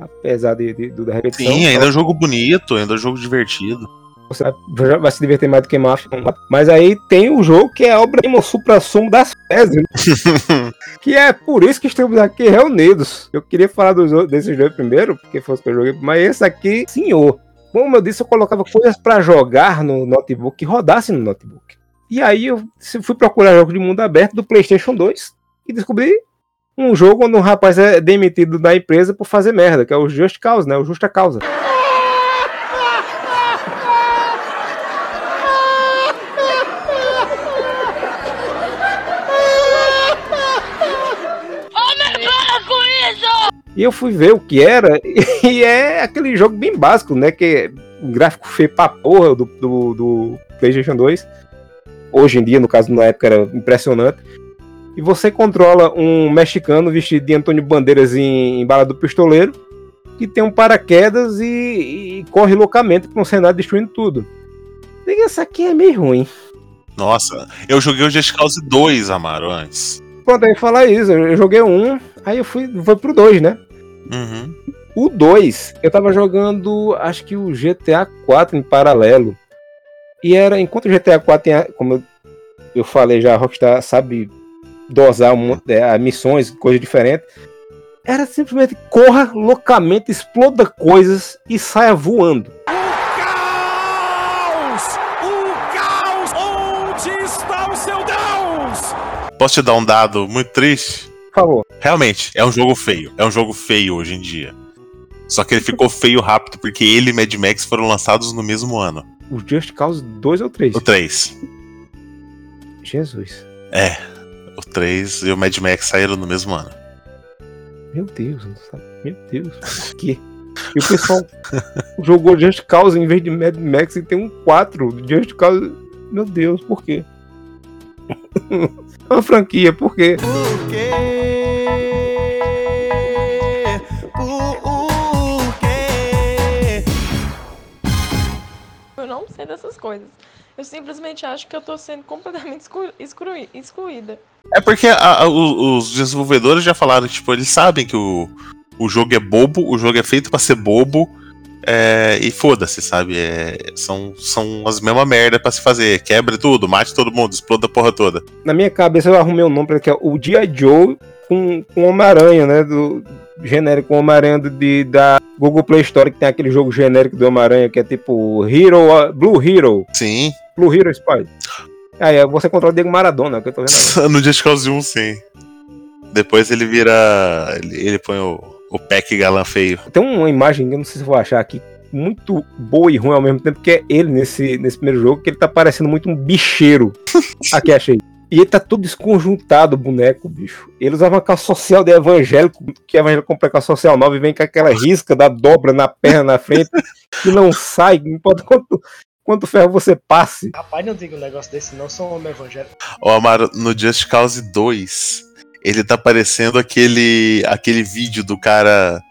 apesar de, de- do- da repetição. Sim, ainda é um jogo bonito, ainda é um jogo divertido. Você vai, vai se divertir mais do que Mafia. Mas aí tem o jogo que é a obra-prima, o supra-sumo das fezes, né? que é por isso que estamos aqui reunidos. Eu queria falar dos, desses dois primeiro, porque os que eu joguei, mas esse aqui, senhor. Como eu disse, eu colocava coisas pra jogar no notebook que rodasse no notebook. E aí eu fui procurar jogos de mundo aberto do PlayStation 2 e descobri um jogo onde um rapaz é demitido da empresa por fazer merda, que é o Just Cause, né? O Justa Causa. E eu fui ver o que era, e é aquele jogo bem básico, né? Que é um gráfico feio pra porra do, do, do PlayStation 2. Hoje em dia, no caso, na época era impressionante. E você controla um mexicano vestido de Antônio Bandeiras em, em bala do pistoleiro, que tem um paraquedas e, e corre loucamente pra um cenário destruindo tudo. E Essa aqui é meio ruim. Nossa, eu joguei o Just Cause 2, Amaro, antes. Pronto, aí falar isso, eu joguei um, aí eu fui, fui pro 2, né? Uhum. O 2, eu tava jogando, acho que o GTA 4 em paralelo. E era, enquanto o GTA 4 tinha, como eu, eu falei já, a Rockstar sabe dosar um, monte- é, missões, coisas diferentes. Era simplesmente corra loucamente, exploda coisas e saia voando. O caos! Onde está o seu Deus? Posso te dar um dado muito triste? Favor. Realmente, é um jogo feio. É um jogo feio hoje em dia. Só que ele ficou feio rápido porque ele e Mad Max foram lançados no mesmo ano. O Just Cause 2 ou 3? O 3. Jesus. É. O 3 e o Mad Max saíram no mesmo ano. Meu Deus, não sabe? Meu Deus, por quê? E o pessoal jogou Just Cause em vez de Mad Max e tem um 4 do Just Cause. Meu Deus, por quê? Uma franquia, por quê? Eu não sei dessas coisas. Eu simplesmente acho que eu tô sendo completamente exclui- excluída. É porque a- a- os desenvolvedores já falaram, tipo, eles sabem que o, o jogo é bobo, o jogo é feito pra ser bobo, é, e foda-se, sabe? É, são, são as mesmas merda pra se fazer. Quebre tudo, mate todo mundo, exploda a porra toda. Na minha cabeça eu arrumei um nome pra que é o G.I. Joe com, com Homem-Aranha, né? Do genérico Homem-Aranha de, da Google Play Store, que tem aquele jogo genérico do Homem-Aranha que é tipo Hero, Blue Hero. Sim. Blue Hero Spy. Aí você controla o Diego Maradona, que eu tô vendo agora. no Just Cause 1, sim. Depois ele vira. Ele, ele põe o, o pack galã feio. Tem uma imagem que eu não sei se vou achar aqui, muito boa e ruim ao mesmo tempo, que é ele nesse, nesse primeiro jogo, que ele tá parecendo muito um bicheiro. aqui, achei. E ele tá todo desconjuntado, o boneco, bicho. Ele usava uma calça social de evangélico, que evangélico compra calça social nova e vem com aquela risca da dobra na perna na frente, que não sai, não importa quanto, quanto ferro você passe. Rapaz, não diga um negócio desse, não. Sou um homem evangélico. Ó, Amaro, no Just Cause 2, ele tá parecendo aquele, aquele vídeo do cara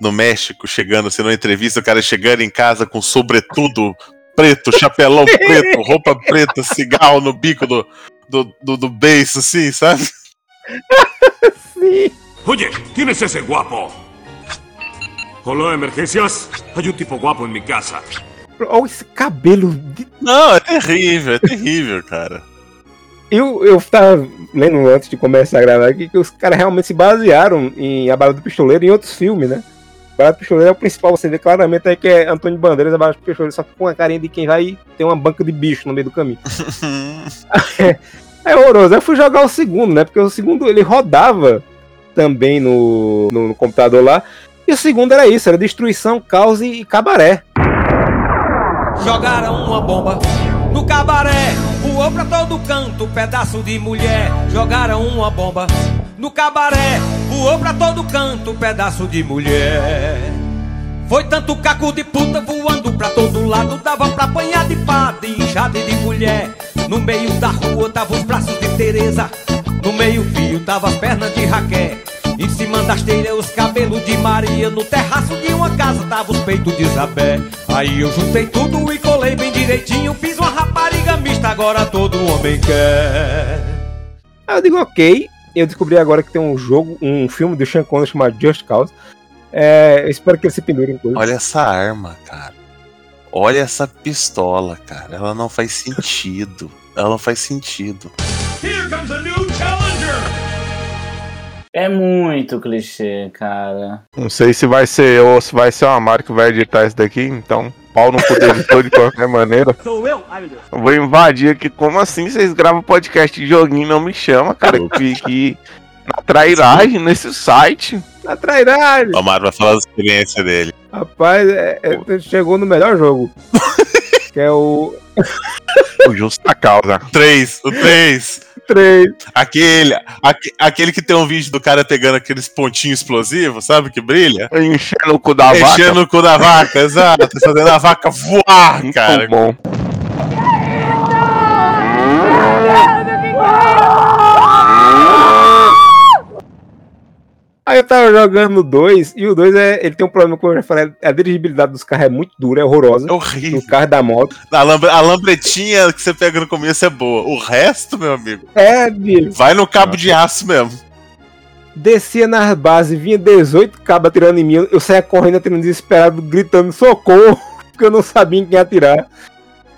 no México chegando, sendo uma entrevista, o cara chegando em casa com sobretudo preto, chapelão preto, roupa preta, cigarro no bico do, do, do, do beiço, assim, sabe? Sim. Oye, ¿quién es ese guapo? Hola, emergencias. Hay un tipo guapo en mi casa. Olha esse cabelo. de- Não, é terrível, é terrível, cara. Eu, eu tava lendo antes de começar a gravar aqui que os caras realmente se basearam em A Bala do Pistoleiro em outros filmes, né? A Bala do Pistoleiro é o principal, você vê claramente aí que é Antônio Bandeiras, A Bala do Pistoleiro, só que com a carinha de quem vai ter uma banca de bicho no meio do caminho. É horroroso. Eu fui jogar o segundo, né? Porque o segundo ele rodava também no, no, no computador lá. E o segundo era isso, era destruição, caos e, e cabaré. Jogaram uma bomba No cabaré, voou pra todo canto, pedaço de mulher, jogaram uma bomba. No cabaré, voou pra todo canto, pedaço de mulher. Foi tanto caco de puta voando pra todo lado, dava pra apanhar de inchada e de mulher. No meio da rua tava os braços de Teresa, no meio fio tava as pernas de Raquel. Em cima das telhas os cabelos de Maria, no terraço de uma casa tava os peitos de Isabel. Aí eu juntei tudo e colei bem direitinho, fiz uma rapariga mista, agora todo homem quer. Aí eu digo, ok. Eu descobri agora que tem um jogo, um filme do Sean Connery chamado Just Cause. É, eu espero que ele se pendure em coisa. Olha essa arma, cara. Olha essa pistola, cara. Ela não faz sentido. Ela não faz sentido. Here comes a. É muito clichê, cara. Não sei se vai ser eu ou se vai ser uma marca que vai editar isso daqui, então pau no do editor de qualquer maneira. Sou eu? Ai, meu Deus. Eu vou invadir aqui. Como assim vocês gravam podcast de joguinho e não me chama, cara? Que, que na trairagem nesse site. Na trairagem. O Mário vai falar da experiência dele. Rapaz, é- é- chegou no melhor jogo. que é o O Justa Causa. 3, o 3. 3. Aquele, aque- aquele que tem um vídeo do cara pegando aqueles pontinhos explosivos, sabe? Que brilha. Enchendo o cu da vaca. Enchendo o cu da vaca, exato. Fazendo a vaca voar, cara. bom. Aí eu tava jogando o 2, e o 2 é, ele tem um problema, como eu já falei, a dirigibilidade dos carros é muito dura, é horrorosa. É horrível. No carro da moto. A, lambre- a lambretinha que você pega no começo é boa. O resto, meu amigo, É, bicho. vai no cabo de aço mesmo. Descia nas bases, vinha 18 cabas atirando em mim, eu saía correndo, atirando desesperado, gritando socorro, porque eu não sabia em quem atirar.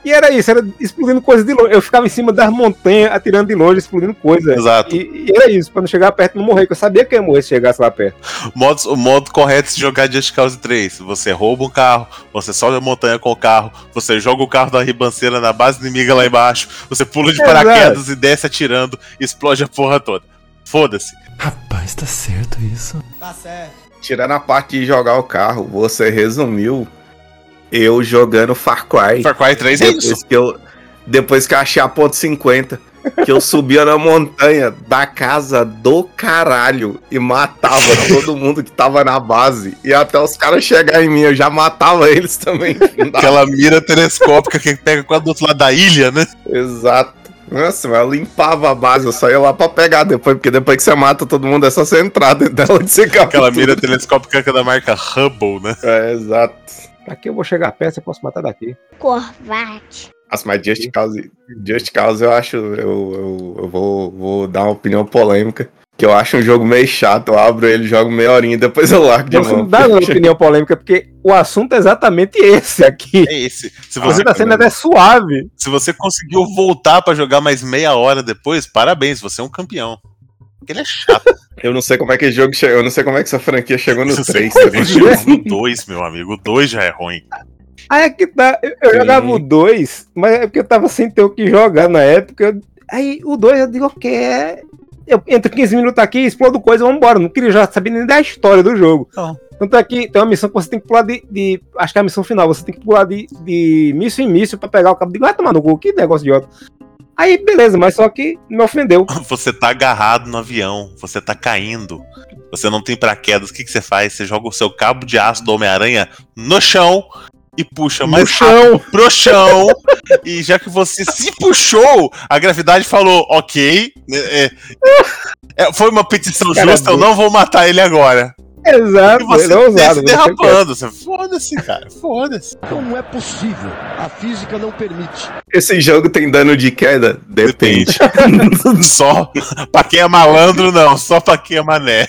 E era isso, era explodindo coisas de longe. Eu ficava em cima das montanhas, atirando de longe, explodindo coisas. Exato. E, e era isso, pra não chegar perto e não morrer, que eu sabia que eu ia morrer se chegasse lá perto. Modos- o modo correto de se jogar Just Cause 3. Você rouba um carro, você sobe a montanha com o carro, você joga o carro da ribanceira na base inimiga lá embaixo, você pula de Exato. paraquedas e desce atirando, explode a porra toda. Foda-se. Rapaz, tá certo isso? Tá certo. Tirando a parte de jogar o carro, você resumiu eu jogando Far Cry. Far Cry 3 é depois isso. Que eu, depois que eu achei a ponto 50. Que eu subia na montanha da casa do caralho e matava todo mundo que tava na base. E até os caras chegarem em mim, eu já matava eles também. Aquela mira telescópica que pega quase do outro lado da ilha, né? Exato. Nossa, mas eu limpava a base, eu só ia lá pra pegar depois, porque depois que você mata todo mundo é só você entrar dentro dela e você. Aquela mira telescópica que é da marca Hubble, né? É, exato. Aqui eu vou chegar perto, eu posso matar daqui. Corvate. Nossa, mas Just Cause, Just Cause eu acho, eu, eu, eu vou, vou dar uma opinião polêmica, que eu acho um jogo meio chato, eu abro ele, jogo meia horinha e depois eu largo de Você mão. não dá uma opinião polêmica, porque o assunto é exatamente esse aqui. É esse. Se Você você, tá sendo até suave. se você conseguiu voltar pra jogar mais meia hora depois, parabéns, você é um campeão. Porque ele é chato. Eu não sei como é que esse jogo chegou, eu não sei como é que essa franquia chegou no Se você 3. conseguiu chegar no 2, meu amigo. O 2 já é ruim. Aí é que tá. Eu, eu jogava o 2, mas é porque eu tava sem ter o que jogar na época. eu- Aí o 2 eu digo, ok, é. Eu entro 15 minutos aqui, explodo coisa, vambora. Não queria já saber nem da história do jogo. Não. Tanto é que tem uma missão que você tem que pular de. de- acho que é a missão final, você tem que pular de, de míssil em míssil pra pegar o cabo. Digo, vai tomar no cu, que negócio idiota. Aí, beleza, mas só que me ofendeu. Você tá agarrado no avião, você tá caindo, você não tem paraquedas, o que, que você faz? Você joga o seu cabo de aço do Homem-Aranha no chão e puxa No mais chão. rápido pro chão. e já que você se puxou, a gravidade falou, ok. é, é, é, foi uma petição Cara, justa, eu não vou matar ele agora. Exato, E você ele é ousado. você derrapando. Você, foda-se, cara, foda-se. Como é possível? A física não permite. Esse jogo tem dano de queda? Depende. Só pra quem é malandro, não, só pra quem é mané.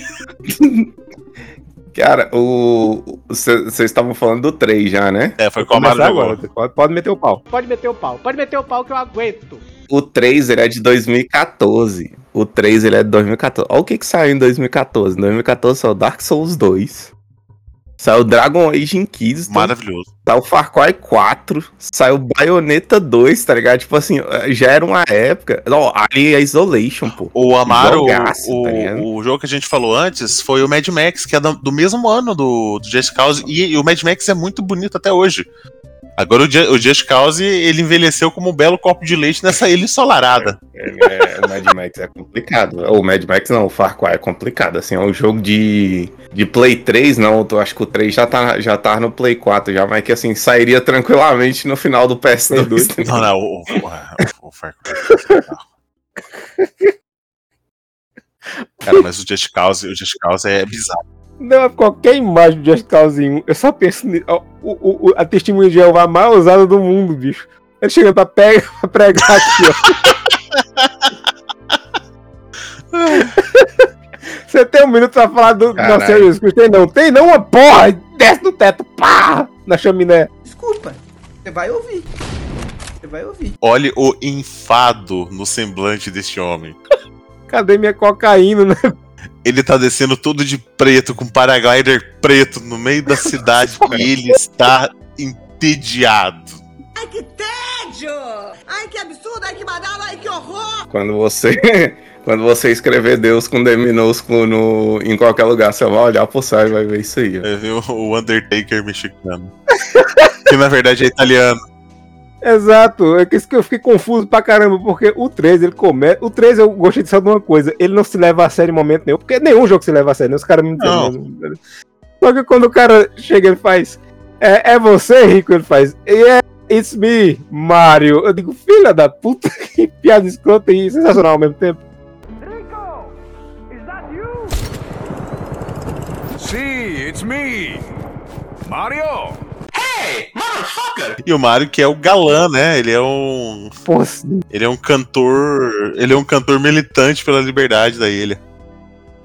Cara, o. Vocês estavam falando do 3 já, né? É, foi Vou começar agora. Pode, pode meter o pau. Pode meter o pau. Pode meter o pau que eu aguento. O 3 ele é de 2014. O 3 ele é de 2014. Olha o que que saiu em 2014. Em 2014 saiu Dark Souls 2. Saiu Dragon Age Inquisitor. Maravilhoso. Saiu Far Cry 4. Saiu Bayonetta 2, tá ligado? Tipo assim, já era uma época. Não, ali é Isolation, pô. O Amaro, Jogaço, o, tá o jogo que a gente falou antes foi o Mad Max, que é do, do mesmo ano do, do Just Cause, e, e o Mad Max é muito bonito até hoje. Agora o, Ju- o Just Cause, ele envelheceu como um belo copo de leite nessa ilha ensolarada. É, o Mad Max é complicado. O Mad Max não, o Far Cry é complicado. Assim, é um jogo de, de Play 3, não. Eu acho que o 3 já tá, já tá no Play 4, já, mas que assim, sairia tranquilamente no final do PS2. Não, não, o, o, o, o Far Cry. Cara, mas o Just Cause, o Just Cause é bizarro. Não, qualquer imagem de Just Cause 1, eu só penso ni- o, o- a testemunha de Jeová mais usada do mundo, bicho. Ele chega pra, pega, pra pregar aqui, ó. Você tem um minuto pra falar do Caralho. Jesus Cristo? Tem não, tem não, uma porra! Desce do teto, pá! Na chaminé. Desculpa, você vai ouvir. Você vai ouvir. Olhe o enfado no semblante deste homem. Cadê minha cocaína, né? Ele tá descendo todo de preto, com paraglider preto no meio da cidade e ele está entediado. Ai, que tédio! Ai, que absurdo! Ai, que badalo! Ai, que horror! Quando você. Quando você escrever Deus com D minúsculo no, em qualquer lugar, você vai olhar pro céu e vai ver isso aí. ó. É viu? o Undertaker mexicano. que na verdade é italiano. Exato, é que isso que eu fiquei confuso pra caramba, porque o 3 ele começa. O 3 eu gostei só de uma coisa, ele não se leva a sério em momento nenhum, porque nenhum jogo se leva a sério, né? Os caras me Não. entendem. Só que quando o cara chega, ele faz. É, é você, Rico? Ele faz. Yeah, it's me, Mario. Eu digo, filha da puta, que piada escrota e sensacional ao mesmo tempo. See, it's me, Mario. E o Mario, que é o galã, né? Ele é um. Pô, Ele é um cantor. Ele é um cantor militante pela liberdade da ilha.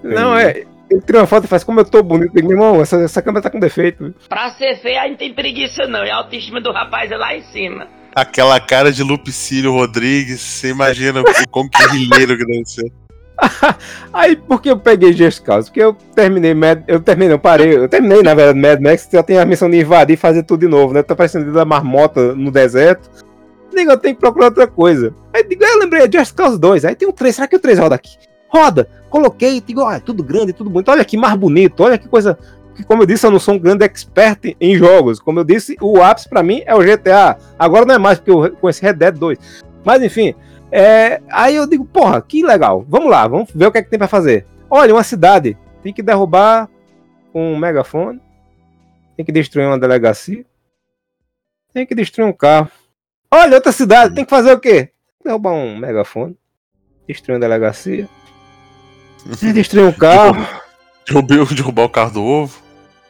não, é. Ele tira uma foto e faz como eu tô bonito. Meu irmão, essa, essa câmera tá com defeito. Pra ser feio, aí não tem preguiça não. E a autoestima do rapaz é lá em cima. Aquela cara de Lupicílio Rodrigues, você imagina o quão guerrilheiro que deve ser. Aí, por que eu peguei Just Cause? Porque eu terminei. Eu terminei, eu parei. Eu terminei, na verdade, Mad Max, já tem a missão de invadir e fazer tudo de novo, né? Tá parecendo da marmota no deserto. Digo, eu tenho que procurar outra coisa. Aí digo, eu lembrei, Just Cause 2. Aí tem o 3, será que o 3 roda aqui? Roda! Coloquei, digo, olha, tudo grande, tudo bonito. Olha que mais bonito, olha que coisa. Como eu disse, eu não sou um grande expert em jogos. Como eu disse, o ápice pra mim é o GTA. Agora não é mais, porque eu conheci Red Dead 2. Mas enfim, é, aí eu digo, porra, que legal. Vamos lá, vamos ver o que é que tem pra fazer. Olha, uma cidade. Tem que derrubar um megafone. Tem que destruir uma delegacia. Tem que destruir um carro. Olha, outra cidade. Tem que fazer o quê? Derrubar um megafone. Destruir uma delegacia. Destruir um carro. Derrubei, derrubar o carro do ovo.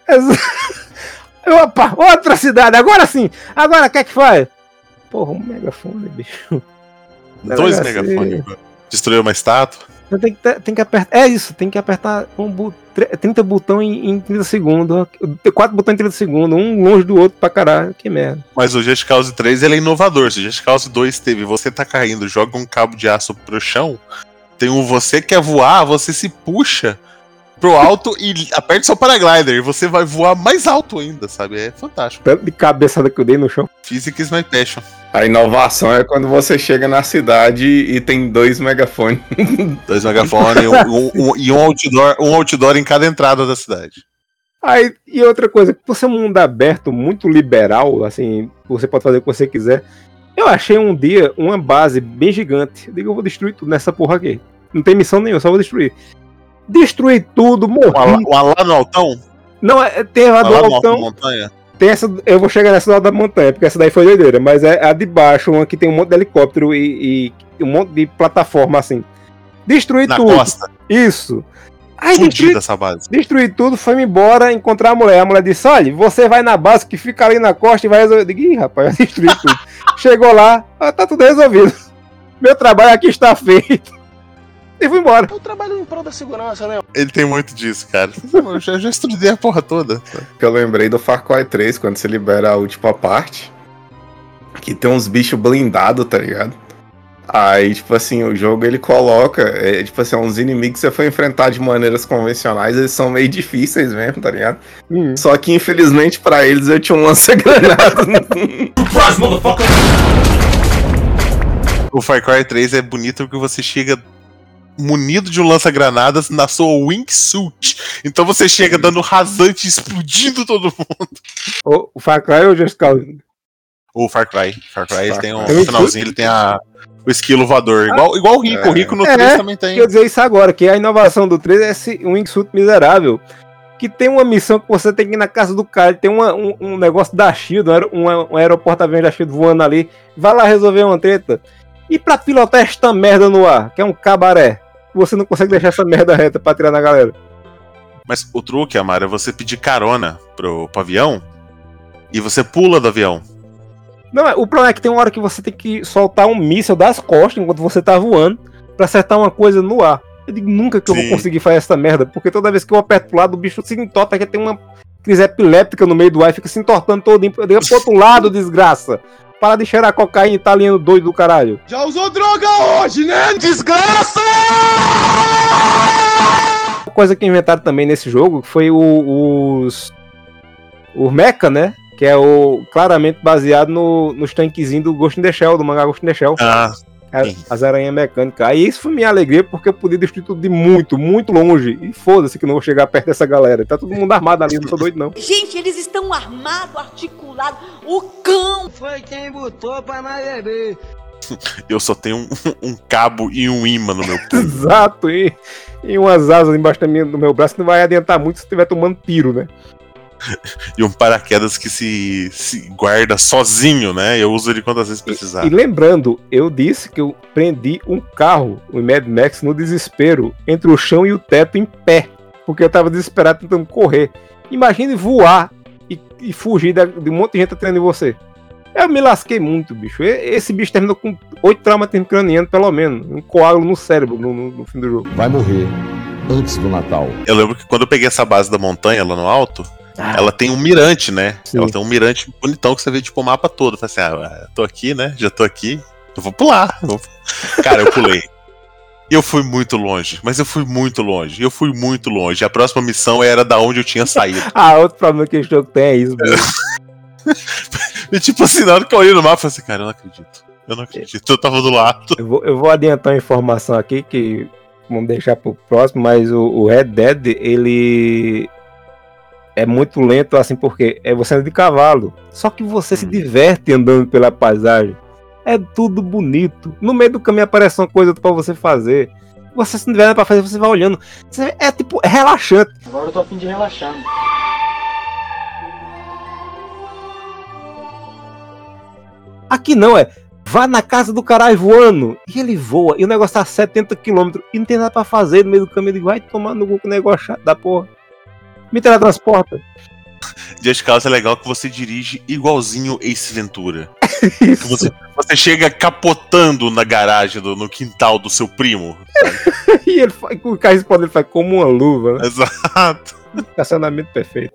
Opa, outra cidade. Agora sim. Agora o que é que faz? Porra, um megafone, bicho. Dois Delegacia. megafones. Destruiu uma estátua. Então Tem que, tem que apertar. É isso, tem que apertar um bu- tre- 30 botões em, em 30 segundos. Quatro botões em 30 segundos, um longe do outro pra caralho. Que merda. Mas o Just Cause 3 ele é inovador. Se o Just Cause 2 teve você tá caindo, joga um cabo de aço pro chão, tem um você quer voar, você se puxa pro alto e aperta seu paraglider e você vai voar mais alto ainda, sabe? É fantástico. Tanto de cabeçada que eu dei no chão. Physics is my passion. A inovação é quando você chega na cidade e tem dois megafones. Dois megafones e um, um- e um outdoor, um outdoor em cada entrada da cidade. Aí, e outra coisa, por ser um mundo aberto, muito liberal, assim, você pode fazer o que você quiser. Eu achei um dia uma base bem gigante. Eu digo, eu vou destruir tudo nessa porra aqui. Não tem missão nenhuma, só vou destruir. Destruir tudo, morri. Uma, uma lá no altão? Não, é, do lá da altão. montanha? Tem essa, eu vou chegar nessa da montanha, porque essa daí foi doideira, mas é a de baixo, uma que tem um monte de helicóptero e, e um monte de plataforma assim. Destruir Na tudo. costa. Isso. Aí destruir, essa base. destruir tudo, foi-me embora encontrar a mulher. A mulher disse: Olha, você vai na base que fica ali na costa e vai resolver. Eu digo, Ih, rapaz, eu destruí tudo. Chegou lá, ah, tá tudo resolvido. Meu trabalho aqui está feito. E fui embora. Eu trabalho em prol da segurança, né? Ele tem muito disso, cara. Eu já, já estudei a porra toda. Que eu lembrei do Far Cry 3, quando você libera a última parte. Que tem uns bichos blindados, tá ligado? Aí, tipo assim, o jogo ele coloca, é, tipo assim, uns inimigos que você foi enfrentar de maneiras convencionais, eles são meio difíceis mesmo, tá ligado? Só que infelizmente pra eles eu tinha um lança-granada. O Far Cry 3 é bonito porque você chega munido de um lança-granadas na sua wingsuit. Então você chega dando rasante, explodindo todo mundo. O, o Far Cry ou o Just Cause? O Far Cry. Far Cry Far tem um Cry. no finalzinho, ele tem a, o esquilo voador. Igual, igual o Rico. O Rico no 3 também tem. Quer dizer isso agora, que a inovação do 3 é esse wingsuit miserável. Que tem uma missão que você tem que ir na casa do cara, tem uma- um, um negócio da Shield, um, um, um aeroporto avião da Shield voando ali, vai lá resolver uma treta. E pra pilotar esta merda no ar, que é um cabaré, você não consegue deixar essa merda reta pra tirar na galera. Mas o truque, Amaro, é você pedir carona pro, pro avião e você pula do avião. Não, é- o problema é que tem uma hora que você tem que soltar um míssil das costas enquanto você tá voando pra acertar uma coisa no ar. Eu digo nunca que eu vou Sim. conseguir fazer essa merda, porque toda vez que eu aperto pro lado, o bicho se entorta, que tem uma crise epiléptica no meio do ar e fica se entortando todinho. Eu digo pro outro lado, desgraça. Para de cheirar cocaína italiano doido do caralho. Já usou droga hoje, né? Desgraça! Uma coisa que inventaram também nesse jogo foi o- os. O Mecha, né? Que é o claramente baseado no, nos tanquezinhos do Ghost in the Shell, do mangá Ghost in the Shell. Ah, As aranhas mecânicas. Aí isso foi minha alegria, porque eu podia destruir tudo de muito, muito longe. E foda-se que não vou chegar perto dessa galera. Tá todo mundo armado ali, não tô doido não. Gente, eles estão armados, articulados. O cão foi quem botou pra nós beber. eu só tenho um, um cabo e um imã no meu punho. Exato, e, e umas asas embaixo do meu braço que não vai adiantar muito se estiver tomando tiro, né? E um paraquedas que se, se guarda sozinho, né? Eu uso ele quantas vezes precisar. E lembrando, eu disse que eu prendi um carro, o Mad Max, no desespero, entre o chão e o teto em pé. Porque eu tava desesperado tentando correr. Imagine voar e, e fugir da- de um monte de gente atrás em você. Eu me lasquei muito, bicho. E- Esse bicho terminou com oito traumatismos cranianos, pelo menos. Um coágulo no cérebro no, no- no fim do jogo. Vai morrer antes do Natal. Eu lembro que quando eu peguei essa base da montanha lá no alto, ela tem um mirante, né? Ela tem um mirante bonitão que você vê tipo o mapa todo. Eu falei assim, ah, tô aqui, né? Já tô aqui. Eu vou pular. eu vou- Cara, eu pulei. E eu fui muito longe, mas eu fui muito longe. Eu fui muito longe. A próxima missão era da onde eu tinha saído. Ah, outro problema que esse jogo tem é isso, bicho. E tipo assim, na hora que eu olhei no mapa, eu falei assim, cara, eu não acredito. Eu não acredito. Eu tava do lado. Eu vou, eu vou adiantar uma informação aqui que vamos deixar pro próximo, mas o, o Red Dead, ele é muito lento, assim, porque é você anda de cavalo. Só que você se diverte andando pela paisagem. É tudo bonito. No meio do caminho aparece uma coisa pra você fazer. Você se não tiver nada pra fazer, você vai olhando. Você- é tipo, é relaxante. Agora eu tô a fim de relaxar. Aqui não, é. Vá na casa do caralho voando. E ele voa. E o negócio tá a 70 km. E não tem nada pra fazer no meio do caminho. Ele vai tomar no cu com o negócio chato da porra. Me teletransporta. Just Cause é legal que você dirige igualzinho Ace Ventura. Que Você, você chega capotando na garagem, do- no quintal do seu primo. e ele faz, com o carro explode, ele faz como uma luva, né? Exato. Estacionamento perfeito.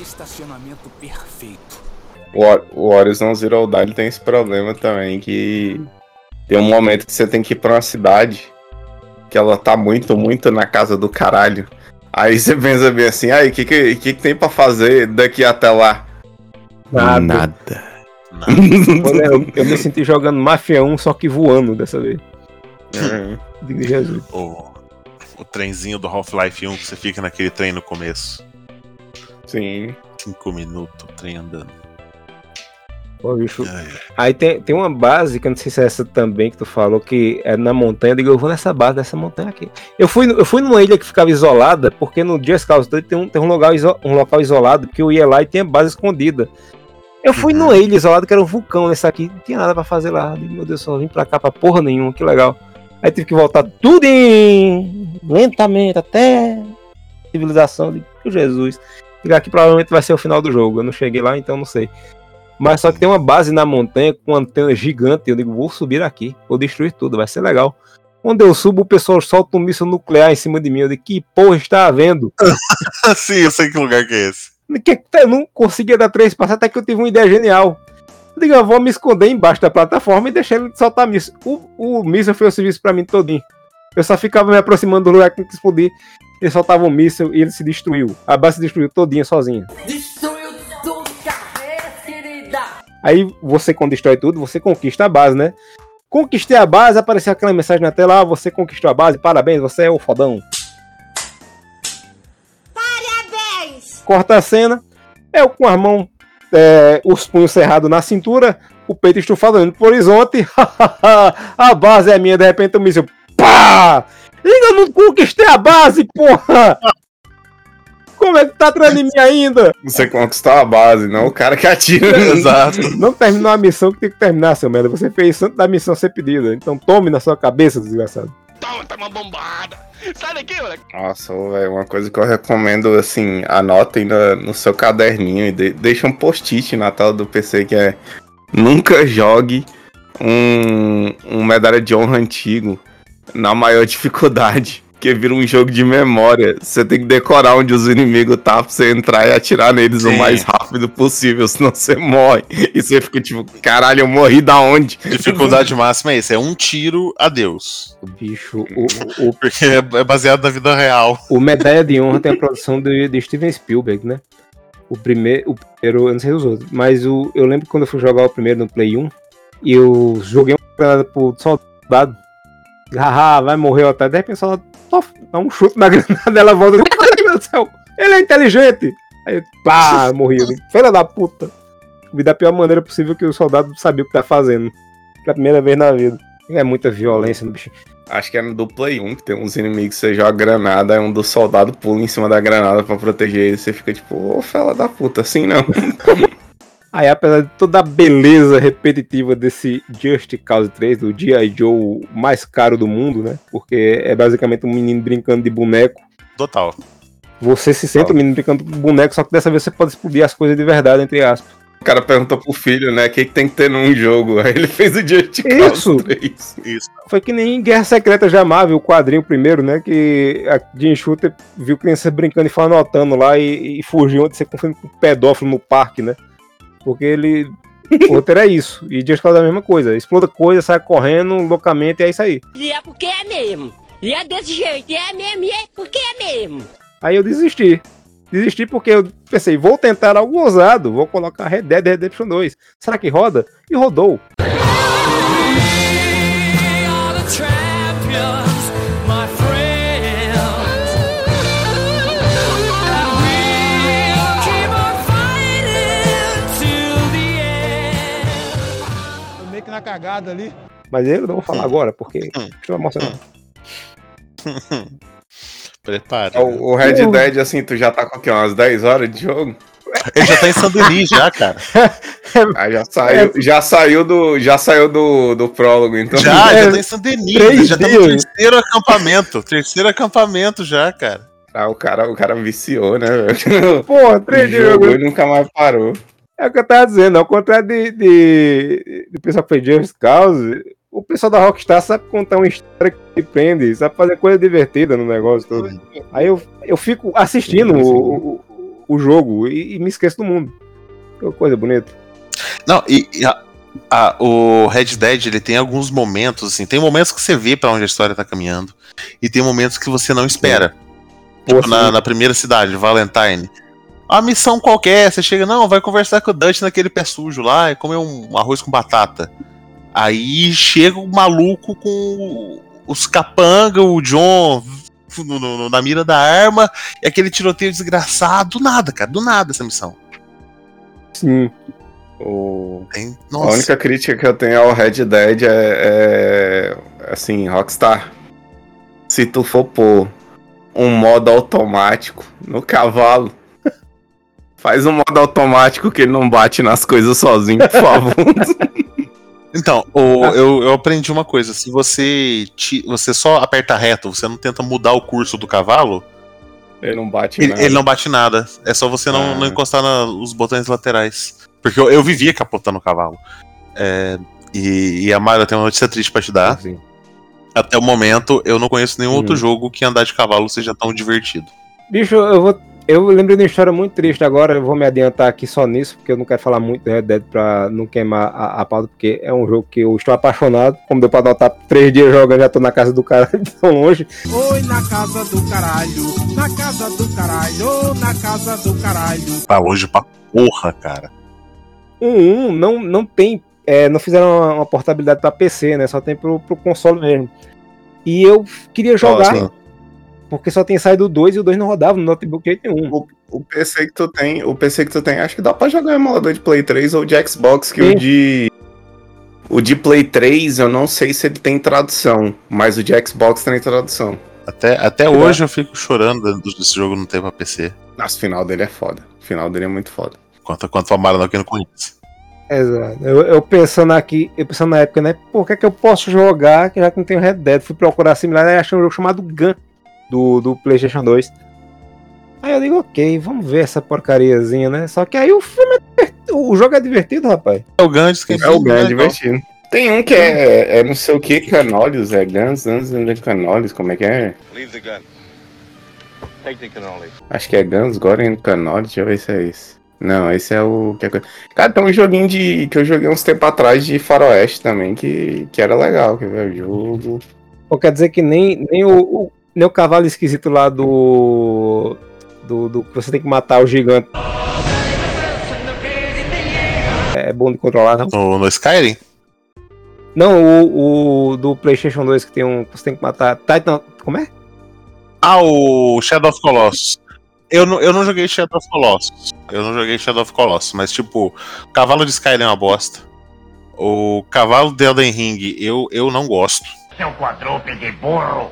Estacionamento perfeito. O, o Horizon Zero Dawn tem esse problema também, que tem um momento que você tem que ir pra uma cidade que ela tá muito, muito na casa do caralho. Aí você pensa bem assim, aí, o que, que, que que tem pra fazer daqui até lá? Nada. Olha, eu, eu me senti jogando Mafia 1, só que voando dessa vez. De Jesus. O, o trenzinho do Half-Life 1 que você fica naquele trem no começo. Sim. Cinco minutos, o trem andando. Pô, bicho. Aí tem, tem uma base, que eu não sei se é essa também que tu falou, que é na montanha. Eu digo, eu vou nessa base dessa montanha aqui. Eu fui, eu fui numa ilha que ficava isolada, porque no Just Cause 2 tem um, tem um, local, iso- um local isolado, que eu ia lá e tinha base escondida. Eu fui numa ilha isolada que era um vulcão nesse aqui, não tinha nada pra fazer lá. Meu Deus, só vim pra cá pra porra nenhuma, que legal. Aí tive que voltar tudo em... lentamente, até civilização. Digo, "Meu Jesus. E aqui provavelmente vai ser o final do jogo. Eu não cheguei lá, então não sei. Mas só que tem uma base na montanha com uma antena gigante. Eu digo, vou subir aqui, vou destruir tudo, vai ser legal. Quando eu subo, o pessoal solta um míssil nuclear em cima de mim. Eu digo, que porra está havendo? Sim, eu sei que lugar que é esse. Que- que Eu não conseguia dar três passos até que eu tive uma ideia genial. Eu digo, eu vou me esconder embaixo da plataforma e deixar ele soltar míssil. O, o míssil foi o serviço pra mim todinho. Eu só ficava me aproximando do lugar que tinha que explodir. Ele soltava um míssil e ele se destruiu. A base se destruiu todinha sozinha. Destruiu Aí você, quando destrói tudo, você conquista a base, né? Conquistei a base, apareceu aquela mensagem na tela, ah, você conquistou a base, parabéns, você é o fodão. Parabéns! corta a cena, eu com as mãos, é, os punhos cerrados na cintura, o peito estufado olhando pro horizonte, a base é minha, de repente o míssil, pá! Ainda não conquistei a base, porra! Como é que tá atrás de mim ainda? Você conquistou a base, não o cara que atira. Não terminou a missão que tem que terminar, seu merda. Você fez antes da missão ser pedida. Então tome na sua cabeça, desgraçado. Sai daqui, moleque. Nossa, velho, uma coisa que eu recomendo, assim, anotem no, no seu caderninho e de, deixa um post-it na tela do PC que é nunca jogue um, um medalha de honra antigo na maior dificuldade. Porque vira um jogo de memória. Você tem que decorar onde os inimigos tá pra você entrar e atirar neles o Sim. mais rápido possível, senão você morre. E você fica tipo, caralho, eu morri da onde? Dificuldade máxima é isso, é um tiro, adeus. O bicho, o, o, Porque é é baseado na vida real. o Medalha de Honra tem a produção de, de Steven Spielberg, né? O primeiro, o primeiro, eu não sei os outros, mas o, eu lembro que quando eu fui jogar o primeiro no Play 1, e eu joguei uma granada pro soldado. Haha, vai morrer, otário. De repente, o soldado dá um chute na granada, ela volta. Ai, meu Deus do céu, ele é inteligente! Aí, pá, morri. Filha da puta. Vi da pior maneira possível que o soldado sabia o que tá fazendo. Pela primeira vez na vida. É muita violência no bicho. Acho que é no do Play 1 que tem uns inimigos que você joga granada, aí um dos soldados pula em cima da granada pra proteger ele. Você fica tipo, ô fela da puta, assim não. Aí, apesar de toda a beleza repetitiva desse Just Cause 3, do G.I. Joe mais caro do mundo, né? Porque é basicamente um menino brincando de boneco. Total. Você se sente um menino brincando de boneco, só que dessa vez você pode explodir as coisas de verdade, entre aspas. O cara perguntou pro filho, né, o que, que tem que ter num jogo. Aí ele fez o Just Cause Isso. 3. Isso. Foi que nem Guerra Secreta de Marvel, o quadrinho primeiro, né? Que a Jim Shooter viu crianças brincando e foi anotando lá e, e fugiu de ser confundido com pedófilo no parque, né? Porque ele. O roteiro é isso. E Just Cause é a mesma coisa. Exploda coisa, sai correndo loucamente e é isso aí. E é porque é mesmo. E é desse jeito, e é mesmo, e é porque é mesmo. Aí eu desisti. Desisti porque eu pensei, vou tentar algo ousado, vou colocar Red Dead Redemption 2. Será que roda? E rodou. Meio que na cagada ali. Mas eu não vou falar agora, porque estou emocionado. Prepara. O, o Red Dead, assim, tu já tá com o quê? Umas 10 horas de jogo? Ele já tá em Sandenis já, cara. Ah, já saiu, já saiu do, já saiu do, do prólogo, então. Já, É, já tá em Sandenis. três Já tá no terceiro acampamento. Terceiro acampamento já, cara. Ah, o cara, o cara viciou, né, velho? Porra, três dias Jogou jogando. e nunca mais parou. É o que eu tava dizendo, ao contrário de, de, de pessoal que fez Just Cause, o pessoal da Rockstar sabe contar uma história que prende, sabe fazer coisa divertida no negócio todo. Aí eu, eu fico assistindo o, o, o jogo e, e me esqueço do mundo. Que coisa bonita. Não, e, e a- a- o Red Dead ele tem alguns momentos, assim, tem momentos que você vê pra onde a história tá caminhando, e tem momentos que você não espera. Tipo, na, na primeira cidade, Valentine. A missão qualquer, você chega, não, vai conversar com o Dutch naquele pé sujo lá e comer um arroz com batata. Aí chega o maluco com os capanga, o John no- no- na mira da arma, e aquele tiroteio desgraçado, do nada, cara, do nada essa missão. Sim. O... Tem- A única crítica que eu tenho ao Red Dead é, é, assim, Rockstar. Se tu for pôr um modo automático no cavalo, faz um modo automático que ele não bate nas coisas sozinho, por favor. Então, o- eu, eu aprendi uma coisa: se você, ti- você só aperta reto, você não tenta mudar o curso do cavalo, ele não bate ele, nada. ele não bate nada. É só você não, Ah. não encostar nos botões laterais. Porque eu, eu vivia capotando o cavalo. É, e, e a Mara tem uma notícia triste pra te dar. Sim. Até o momento, eu não conheço nenhum Hum. outro jogo que andar de cavalo seja tão divertido. Bicho, eu vou. Eu lembrei de uma história muito triste agora, eu vou me adiantar aqui só nisso, porque eu não quero falar muito do Red Dead pra não queimar a, a pauta, porque é um jogo que eu estou apaixonado. Como deu pra notar, três dias jogando, já tô na casa do cara de tão longe. Oi, na casa do caralho, na casa do caralho, na casa do caralho. Tá longe pra porra, cara. Um 1 não, não tem. é, não fizeram uma, uma portabilidade pra PC, né? Só tem pro, pro console mesmo. E eu queria jogar. sim. Porque só tem saído o 2 e o 2 não rodava no notebook de jeito nenhum. O, o PC que tu tem, o PC que tu tem, acho que dá pra jogar em emulador de Play 3 ou de Xbox, que Sim. o de. O de Play 3, eu não sei se ele tem tradução, mas o de Xbox tem tradução. Até, até hoje eu fico chorando desse jogo não ter pra PC. Nossa, o final dele é foda. O final dele é muito foda. Quanto, quanto a Maradona que não conheço. Exato. Eu, eu pensando aqui, eu pensando na época, né? Por que, que eu posso jogar que já que não tem Red Dead? Fui procurar similar e achei um jogo chamado Gun do, do PlayStation 2. Aí eu digo, ok, vamos ver essa porcariazinha, né? Só que aí o filme é divertido, o jogo é divertido, rapaz. É o Gun, diz que É o Gun, é divertido. Tem um que é, é não sei o que, Canólios, é Guns, Guns and Canólios, como é que é? Leave the gun. Take the cannoli. Acho que é Guns, Goren Canólios, deixa eu ver se é esse. Não, esse é o. é Cara, tem um joguinho de. que eu joguei uns tempos atrás de Faroeste também, que, que era legal, que ver o jogo. Ou quer dizer que nem, nem, o, o- nem o cavalo esquisito lá do, do. do que você tem que matar o gigante. É bom de controlar, não? No, no Skyrim? Não, o, o do PlayStation 2 que tem um. que Você tem que matar. Titan. Como é? Ah, o Shadow of Colossus. Eu não, eu não joguei Shadow of Colossus. Eu não joguei Shadow of Colossus, mas tipo, o cavalo de Skyrim é uma bosta. O cavalo de Elden Ring, eu, eu não gosto. Seu quadrúpede burro!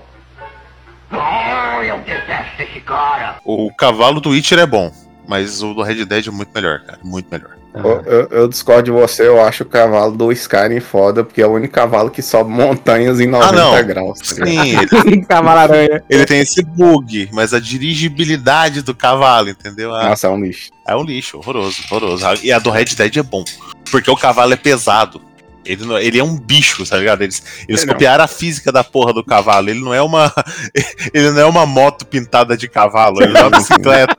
Oh, eu detesto esse cara! O cavalo do Witcher é bom, mas o do Red Dead é muito melhor, cara. Muito melhor. Eu, eu- eu discordo de você, eu acho o cavalo do Skyrim foda, porque é o único cavalo que sobe montanhas em 90 Ah, não. graus. tá Sim, ele, Cavalo aranha. ele tem esse bug, mas a dirigibilidade do cavalo, entendeu? Ah, Nossa, é um lixo. É um lixo, horroroso, horroroso. E a do Red Dead é bom, porque o cavalo é pesado. Ele, não- ele é um bicho, tá ligado? Eles, eles Ele não. copiaram a física da porra do cavalo. Ele não é uma. Ele não é uma moto pintada de cavalo. Ele é uma bicicleta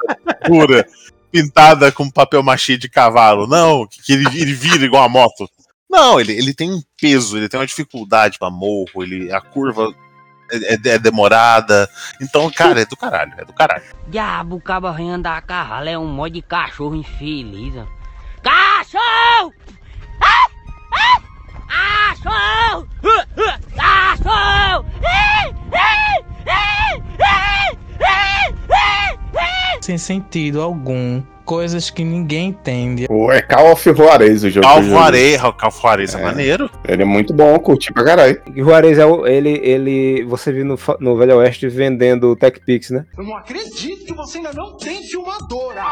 pura, pintada com papel machê de cavalo. Não, que, que ele, ele vira igual a moto. Não, ele, ele tem um peso, ele tem uma dificuldade pra morro, ele, a curva é, é- é demorada. Então, cara, é do caralho, é do caralho. Diabo, o cabo vem andar a cavalo, é um monte de cachorro infeliz. Cachorro! Ah! Ah! Sem sentido algum. Coisas que ninguém entende. O, é Call of Juarez o jogo. que eu joguei. Calvoarei, Calvoarez é, maneiro. Ele é muito bom, curti pra caralho. E o Juarez é o, ele, ele. Você viu no, no Velho Oeste vendendo Tech Pix, né? Eu não acredito que você ainda não tem filmadora!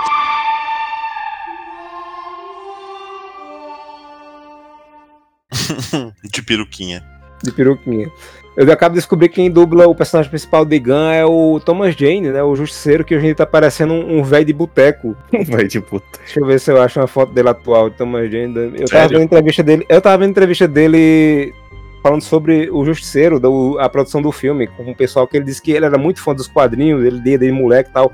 de peruquinha. De peruquinha. Eu acabo de descobrir que quem dubla o personagem principal de Gun é o Thomas Jane, né? O justiceiro que hoje em dia tá parecendo um, um velho de boteco. Vai de puta. Deixa eu ver se eu acho uma foto dele atual, de Thomas Jane. Eu tava Sério? vendo entrevista dele. Eu tava vendo entrevista dele falando sobre o Justiceiro, do, a produção do filme, com o pessoal que ele disse que ele era muito fã dos quadrinhos, ele desde ele moleque e tal.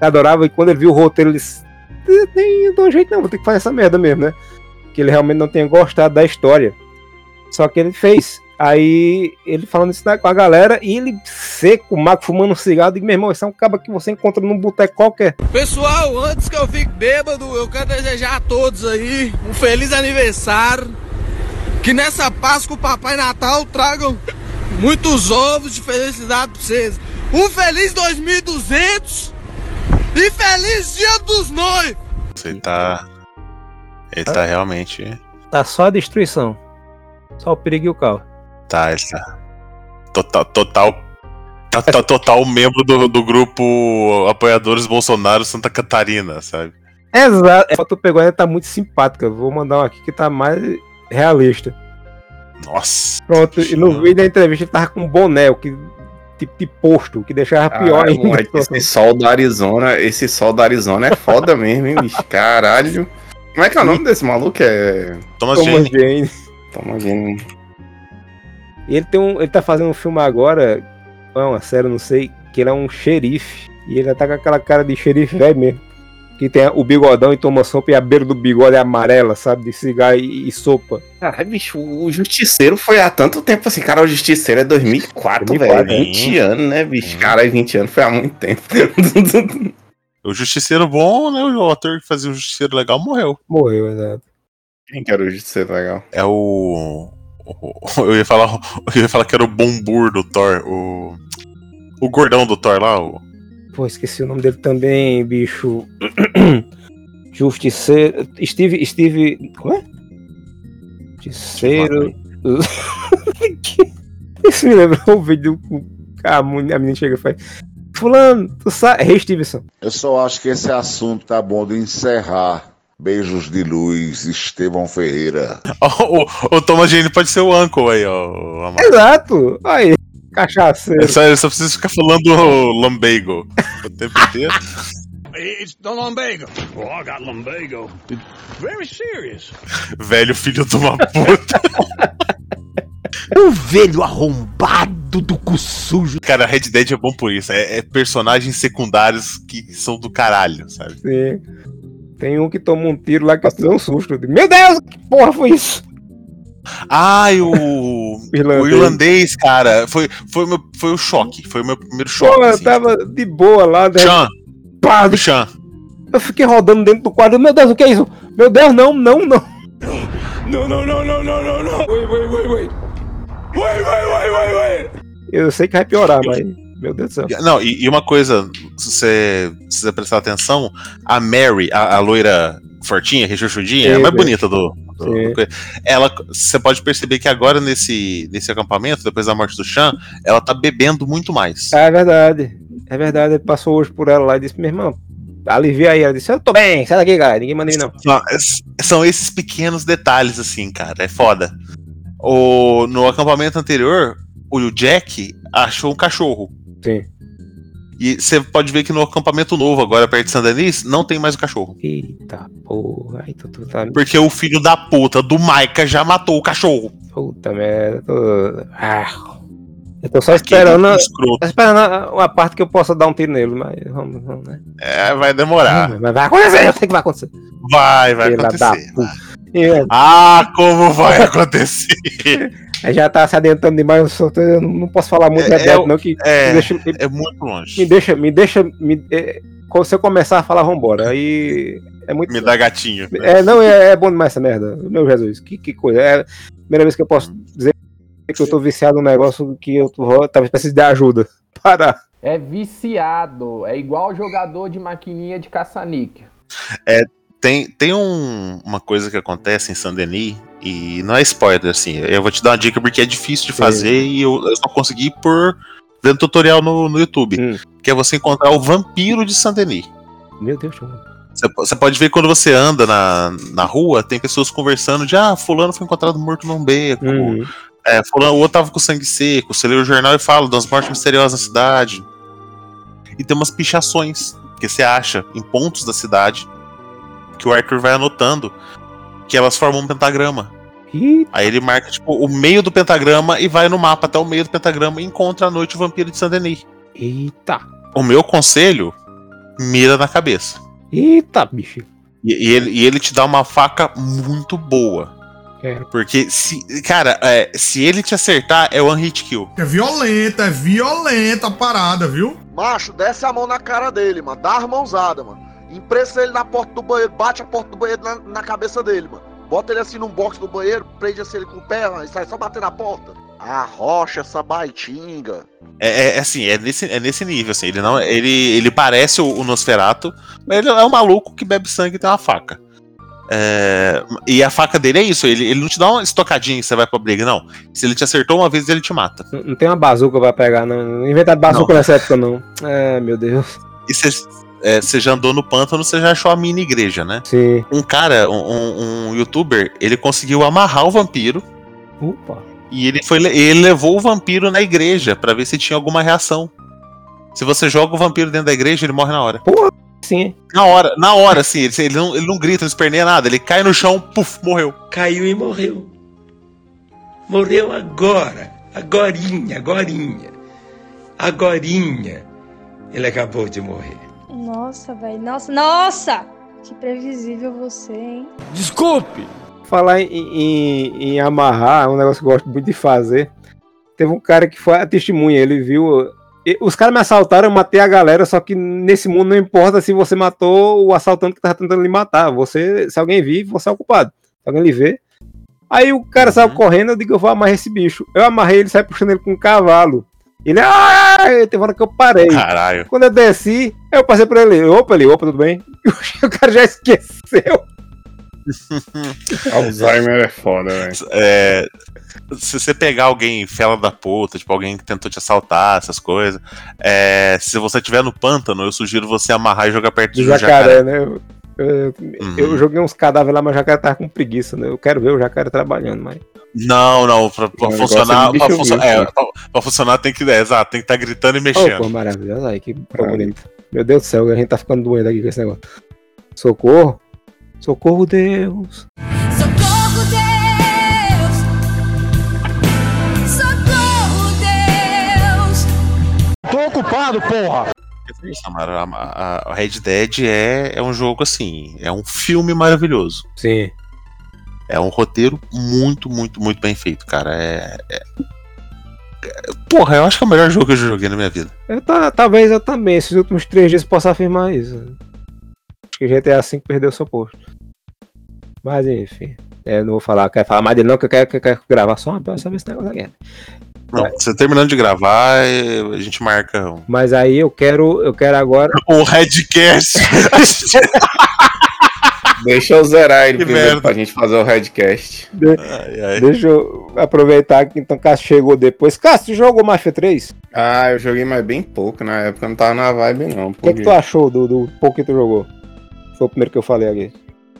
Adorava, e quando ele viu o roteiro, ele disse, "Eh, nem dou jeito não, vou ter que fazer essa merda mesmo, né? Que ele realmente não tinha gostado da história. Só que ele fez. Aí ele falando isso com a galera e ele seco, o mago fumando um cigarro, e meu irmão, esse é um cabo que você encontra num boteco qualquer. Pessoal, antes que eu fique bêbado, eu quero desejar a todos aí um feliz aniversário. Que nessa Páscoa o Papai Natal tragam muitos ovos de felicidade pra vocês. Um feliz 2200 e feliz Dia dos Noivos! Ele tá. Ele tá realmente. Tá só a destruição. Só o perigo e o caos. Tá, ele tá. Total. Total. Total, total membro do, do grupo Apoiadores Bolsonaro Santa Catarina, sabe? Exato. A foto pegou ainda tá muito simpática. Vou mandar uma aqui que tá mais realista. Nossa. Pronto, e no vídeo da entrevista ele tava com um boné, o que, tipo de posto, o que deixava pior Ah, ainda. moleque, esse sol do Arizona, esse sol do Arizona é foda mesmo, hein, bicho? Caralho. Como é que é o nome desse maluco? É. Thomas, Thomas Jane. Jane. Thomas Jane. E ele tem um. Ele tá fazendo um filme agora, ou é uma série, não sei, que ele é um xerife. E ele tá com aquela cara de xerife velho mesmo. Que tem o bigodão e toma sopa e a beira do bigode é amarela, sabe? De cigarro e, e sopa. Caralho, bicho, o Justiceiro foi há tanto tempo assim. Cara, o Justiceiro é 2004, 2004, velho. 20 anos, né, bicho? Caralho, 20 anos foi há muito tempo. O Justiceiro bom, né? O ator que fazia o Justiceiro legal morreu. Morreu, exato. Quem que era o Justiceiro legal? É o. Eu ia falar, eu ia falar que era o Bombur do Thor. O. O gordão do Thor lá, o. Pô, esqueci o nome dele também, bicho. Justiceiro. Steve. Steve. Como é? Justiceiro. Isso me lembrou o vídeo a menina chega e faz. Fulano, tu sabe. Rei Stevenson. Eu só acho que esse assunto tá bom de encerrar. Beijos de luz, Estevão Ferreira. o, o, o Thomas Jane pode ser o Uncle aí, ó. Exato! Aí, cachaceiro. Ele só, ele só precisa ficar falando lumbago o tempo inteiro. It's the lumbago. Oh, I got lumbago. Very serious. Velho filho de uma puta. O velho arrombado do cu sujo. Cara, Red Dead é bom por isso. É, é personagens secundários que são do caralho, sabe? Sim. Tem um que toma um tiro lá que deu um susto. Meu Deus, que porra foi isso? Ai, o. Irlandês. O irlandês, cara. Foi, foi, o meu, foi o choque. Foi o meu primeiro choque. Pô, eu assim. tava de boa lá. né? Chan. Pá, O Chan. eu fiquei rodando dentro do quadro. Meu Deus, o que é isso? Meu Deus, não, não, não. No, no, no, no, no, no, no. Wait, wait, wait, wait. Wait, wait, wait, wait, wait. Eu sei que vai piorar, mas. Meu Deus do céu. Não, e, e uma coisa, se você, você prestar atenção, a Mary, a, a loira fortinha, rechuchudinha, é a mais bonita do. do- do ela, você pode perceber que agora nesse, nesse acampamento, depois da morte do Chan, ela tá bebendo muito mais. É verdade. É verdade. Ele passou hoje por ela lá e disse: Meu irmão, alivia aí. Ela disse: Eu tô bem, sai daqui, cara. Ninguém manda em mim, não. São, são esses pequenos detalhes, assim, cara. É foda. O, no acampamento anterior, o Jack achou um cachorro. Sim. E você pode ver que no acampamento novo, agora perto de San Denis, não tem mais o cachorro. Eita porra. Tu, tu tá. Porque o filho da puta do Maica já matou o cachorro. Puta merda. Tô... Ah. Eu tô só esperando. a-. Tô esperando a- uma parte que eu possa dar um tiro nele, mas vamos, vamos né? É, vai demorar. Mas vai acontecer, eu sei que vai acontecer. Vai, vai Filha acontecer. da puta. E, Ah, como vai acontecer? Já tá se adiantando demais, eu, eu não posso falar muito É, é, é, não, que é, me deixa, é muito longe. me deixa, me deixa, me, é, quando você começar a falar, vambora, aí é muito... Me dá gatinho. É, não, é, é bom demais essa merda, meu Jesus, que, que coisa, é a primeira vez que eu posso dizer que eu tô viciado num negócio que eu tô, talvez precise de ajuda, para... É viciado. É igual jogador de maquininha de caça-níquel. É, tem tem um- uma coisa que acontece em Saint Denis, e não é spoiler, assim. Eu vou te dar uma dica porque é difícil de fazer e eu, eu só consegui por vendo tutorial no, no YouTube. Hum. Que é você encontrar o vampiro de Saint Denis. Meu Deus. Você, você pode ver quando você anda na, na rua, tem pessoas conversando de ah, fulano foi encontrado morto num beco. Uhum. É, fulano, o outro tava com sangue seco. Você lê o jornal e fala das mortes misteriosas na cidade. E tem umas pichações que você acha em pontos da cidade que o Arthur vai anotando que elas formam um pentagrama. Ih, Aí ele marca, tipo, o meio do pentagrama e vai no mapa até o meio do pentagrama e encontra à noite o vampiro de Saint-Denis. Eita, O meu conselho, mira na cabeça. eita, bicho. E, e ele, e ele te dá uma faca muito boa. Quero. Porque, se, cara, é, se ele te acertar, é one hit kill. É violenta, é violenta a parada, viu? Macho, desce a mão na cara dele, mano. Dá as mãozadas, mano. Impressa ele na porta do banheiro, bate a porta do banheiro na, na cabeça dele, mano. Bota ele assim num box do banheiro, prende assim ele com o pé, mano, e sai só bater na porta. Arrocha essa baitinga. É, é, assim, é nesse, é nesse nível, assim. Ele, não, ele, ele parece o, o Nosferato, mas ele é um maluco que bebe sangue e tem uma faca. É, e a faca dele é isso, ele, ele não te dá uma estocadinha e você vai pra briga, não. Se ele te acertou uma vez, ele te mata. Não, não tem uma bazuca pra pegar, não. Não inventaram bazuca Não. nessa época, não. É, meu Deus. E você é, você já andou no pântano, você já achou a mini igreja, né? Sim. Um cara, um, um- youtuber, ele conseguiu amarrar o vampiro Opa. e ele, foi, ele levou o vampiro na igreja pra ver se tinha alguma reação. Se você joga o vampiro dentro da igreja, ele morre na hora. Porra, sim. Na hora, na hora, assim, ele, ele não, ele não grita, não esperneia nada, ele cai no chão, puf, morreu. Caiu e morreu. Morreu agora. Agorinha, agorinha. Agorinha. Ele acabou de morrer. Nossa, velho. Nossa, nossa! Que previsível você, hein? Desculpe! Falar em, em- em amarrar é um negócio que eu gosto muito de fazer. Teve um cara que foi a testemunha, ele viu. Os caras me assaltaram, eu matei a galera, só que nesse mundo não importa se você matou o assaltante que tava tentando lhe matar. Você, se alguém vir, você é o culpado. Se alguém lhe vê. Aí o cara saiu correndo, eu digo, eu vou amarrar esse bicho. Eu amarrei ele, saí puxando ele com um cavalo. Ele, ah, teve hora que eu parei. Caralho. Quando eu desci, eu passei por ele. Opa, ele, opa, tudo bem? O cara já esqueceu. Alzheimer é foda, velho. É, se você pegar alguém fela da puta, tipo alguém que tentou te assaltar, essas coisas, é, se você estiver no pântano, eu sugiro você amarrar e jogar perto Do de um jacaré, jacaré. né? Eu, Uhum. eu joguei uns cadáveres lá, mas o jacaré tava com preguiça, né? Eu quero ver o jacaré trabalhando, mas. Não, não, pra, pra funcionar, é de pra, funcio- é, né? pra- pra funcionar tem que, é, exato, tem que estar gritando e Oh, mexendo. pô, maravilhoso. Aí, que pô, bonito. Meu Deus do céu, a gente tá ficando doente aqui com esse negócio. Socorro. Socorro, Deus. Socorro, Deus! Socorro, Deus! Tô ocupado, porra! Samara, a, a- Red Dead é, é um jogo assim, é um filme maravilhoso. Sim. É um roteiro muito, muito, muito bem feito, cara. É, é- é- Porra, eu acho que é o melhor jogo que eu já joguei na minha vida. Eu tá, talvez eu também, esses últimos três dias, possa afirmar isso. Acho que GTA V perdeu seu posto. Mas enfim. Eu não vou falar, quero falar mais dele não, que eu quero, que eu quero gravar só uma pra saber esse negócio aqui. Não, você terminando de gravar, é, a gente marca um- Mas aí eu quero, eu quero agora. o Redcast. Deixa eu zerar ele Que primeiro merda. pra gente fazer o Redcast. De- Deixa eu aproveitar que então Cássio chegou depois. Cássio, tu jogou Mafia 3? Ah, eu joguei mais bem pouco, na época eu não tava na vibe não. O que, que tu achou do, do pouco que tu jogou? Foi o primeiro que eu falei aqui.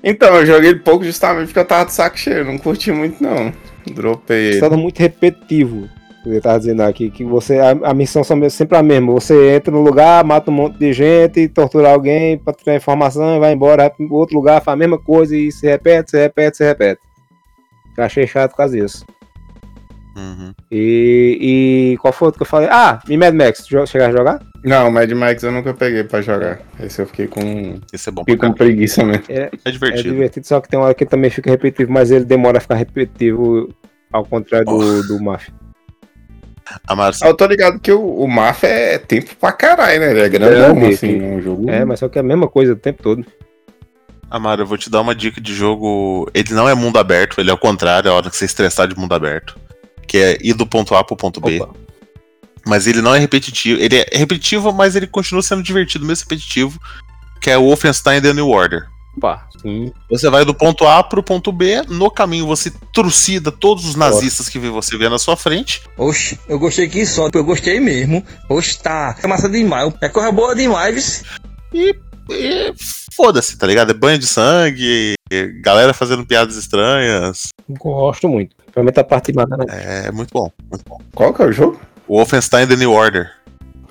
Então, eu joguei pouco justamente porque eu tava de saco cheio, não curti muito não. Dropei ele. Tá muito repetitivo. Você tá dizendo aqui que você a, a missão são sempre a mesma. Você entra no lugar, mata um monte de gente, tortura alguém pra tirar informação, vai embora, vai pro outro lugar, faz a mesma coisa e se repete, se repete, se repete. Eu achei chato por causa disso. Uhum. E, e qual foi outro que eu falei? Ah, e Mad Max, chegaste a jogar? Não, Mad Max eu nunca peguei pra jogar. Esse eu fiquei com. Esse é bom Fiquei com preguiça mesmo. É, É divertido. É divertido, só que tem uma hora que ele também fica repetitivo, mas ele demora a ficar repetitivo ao contrário do, do Mafia. Amaro, Eu tô ligado que o, o Mafia é tempo pra caralho, né? Ele é Grande, assim, que- é um jogo. É, mas só que é a mesma coisa o tempo todo. Amaro, eu vou te dar uma dica de jogo. Ele não é mundo aberto, ele é o contrário, é a hora que você estressar de mundo aberto. Que é ir do ponto A pro ponto B. Mas ele não é repetitivo. Ele é repetitivo, mas ele continua sendo divertido, mesmo repetitivo. Que é o Wolfenstein The New Order. Opa, sim. Você vai do ponto A pro ponto B, no caminho você trucida todos os nazistas que você vê na sua frente. Oxe, eu gostei que só, eu gostei mesmo. Oxe, tá. É massa demais. É coisa boa demais. E, e foda-se, tá ligado? É banho de sangue, galera fazendo piadas estranhas. Gosto muito. Principalmente a parte mais, né? É muito bom, muito bom. Qual que é o jogo? O Wolfenstein The New Order.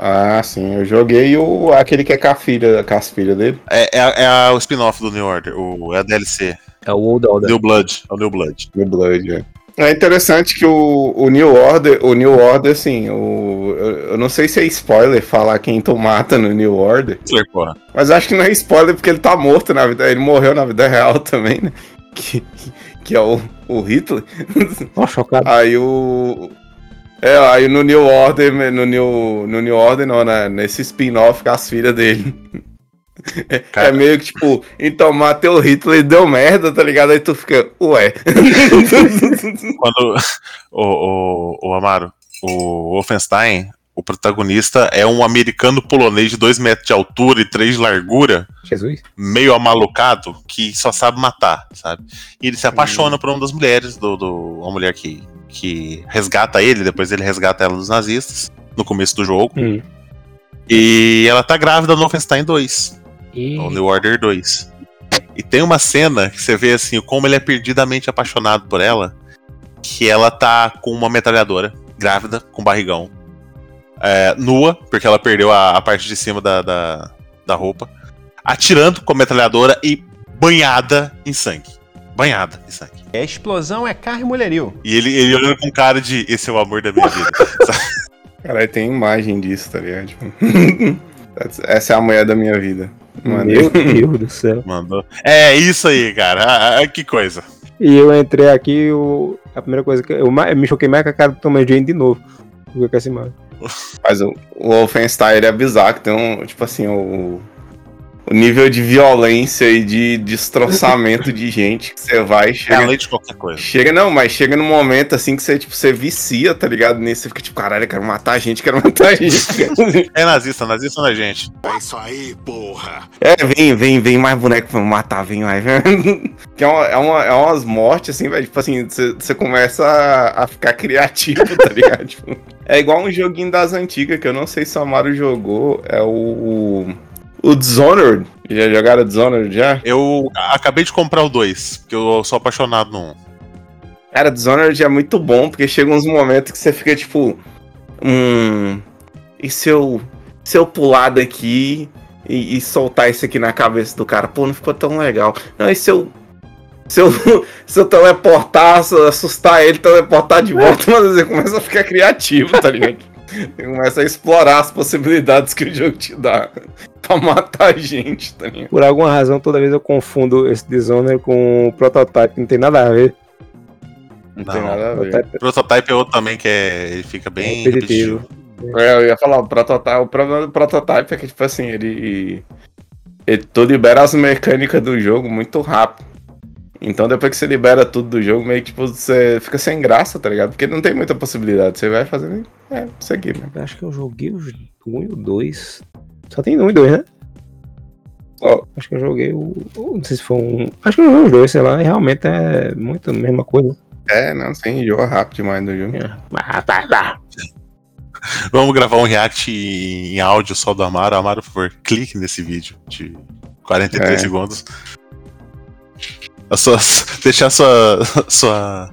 Ah, sim, eu joguei o, aquele que é com a filha, com as filhas dele. É, é, é a- o spin-off do New Order, o, é a DLC. É o Old Order. New Blood. É o New Blood. New Blood, é. É interessante que o, o New Order, o New Order, assim, o, eu, eu não sei se é spoiler falar quem tu mata no New Order. Spoiler, porra. Mas acho que não é spoiler porque ele tá morto na vida. Ele morreu na vida real também, né? Que, que é o, o Hitler. Ó, chocado. Aí o. É, aí no New Order, no New, no New Order, não, né? Nesse spin-off com as filhas dele. É, é meio que tipo, então matei o Hitler e deu merda, tá ligado? Aí tu fica, ué. Quando o, o, o Amaro, o Wolfenstein, o protagonista é um americano polonês de 2 metros de altura e 3 de largura, Jesus. meio amalucado, que só sabe matar, sabe? E ele se apaixona por uma das mulheres, do, do, uma mulher que, que resgata ele, depois ele resgata ela dos nazistas, no começo do jogo. Hum. E ela tá grávida no Wolfenstein 2. E... No New Order 2. E tem uma cena que você vê assim, como ele é perdidamente apaixonado por ela, que ela tá com uma metralhadora, grávida, com barrigão. é, nua, porque ela perdeu a, a parte de cima da, da, da roupa, atirando com a metralhadora e banhada em sangue. Banhada em sangue. A explosão é carro e mulherio. E ele, ele olhando com cara de esse é o amor da minha vida. Caralho, tem imagem disso, tá ligado? Tipo, Essa é a mulher da minha vida. Mano, Meu Deus do céu. Mandou. É isso aí, cara. Ah, ah, que coisa. E eu entrei aqui, o... a primeira coisa que eu, eu me choquei mais com a cara do Tom Jane de novo. Com essa imagem. Mas o, o Wolfenstein é bizarro, que tem um, tipo assim, o, O nível de violência e de destroçamento de gente que você vai É chega. além de qualquer coisa. Chega, não, mas chega num momento assim que você, tipo, você vicia, tá ligado? Nisso, você fica tipo, caralho, eu quero matar a gente, quero matar a gente. É nazista, nazista na gente. É isso aí, porra. É, vem, vem, vem mais boneco pra me matar, vem mais. que é, uma, é, uma, é umas mortes, assim, velho. Tipo assim, você, você começa a, a ficar criativo, tá ligado? Tipo, é igual um joguinho das antigas, que eu não sei se o Amaro jogou. É o. O Dishonored. Já jogaram Dishonored já? Eu acabei de comprar o 2, porque eu sou apaixonado no 1. Cara, Dishonored é muito bom, porque chega uns momentos que você fica tipo. Hum. E se eu. Se eu pular daqui e, e soltar isso aqui na cabeça do cara? Pô, não ficou tão legal. Não, e se eu. Se eu, se eu teleportar, se eu assustar ele, teleportar de volta, mas você começa a ficar criativo, tá ligado? Você começa a explorar as possibilidades que o jogo te dá pra matar a gente, tá ligado? Por alguma razão, toda vez eu confundo esse Dishonored com o Prototype, não tem nada a ver. Não, tem nada a ver. Prototype é outro também que é, ele fica bem repetitivo. repetitivo. É, eu ia falar, o prototype, o problema do prototype é que, tipo assim, ele. Ele tu libera as mecânicas do jogo muito rápido. Então depois que você libera tudo do jogo, meio que tipo, você fica sem graça, tá ligado? Porque não tem muita possibilidade. Você vai fazendo. É, isso aqui, né? Eu acho que eu joguei os 1 e o 2. Só tem 1 e 2, né? Ó, Acho que eu joguei o. o- Não sei se foi um. Acho que eu joguei os dois, sei lá. E realmente é muito a mesma coisa. É, não, você enjoa rápido demais do jogo. Ah, tá, tá. Vamos gravar um react em áudio só do Amaro. Amaro, por favor, clique nesse vídeo de 43 É. segundos. A sua, deixar sua, sua,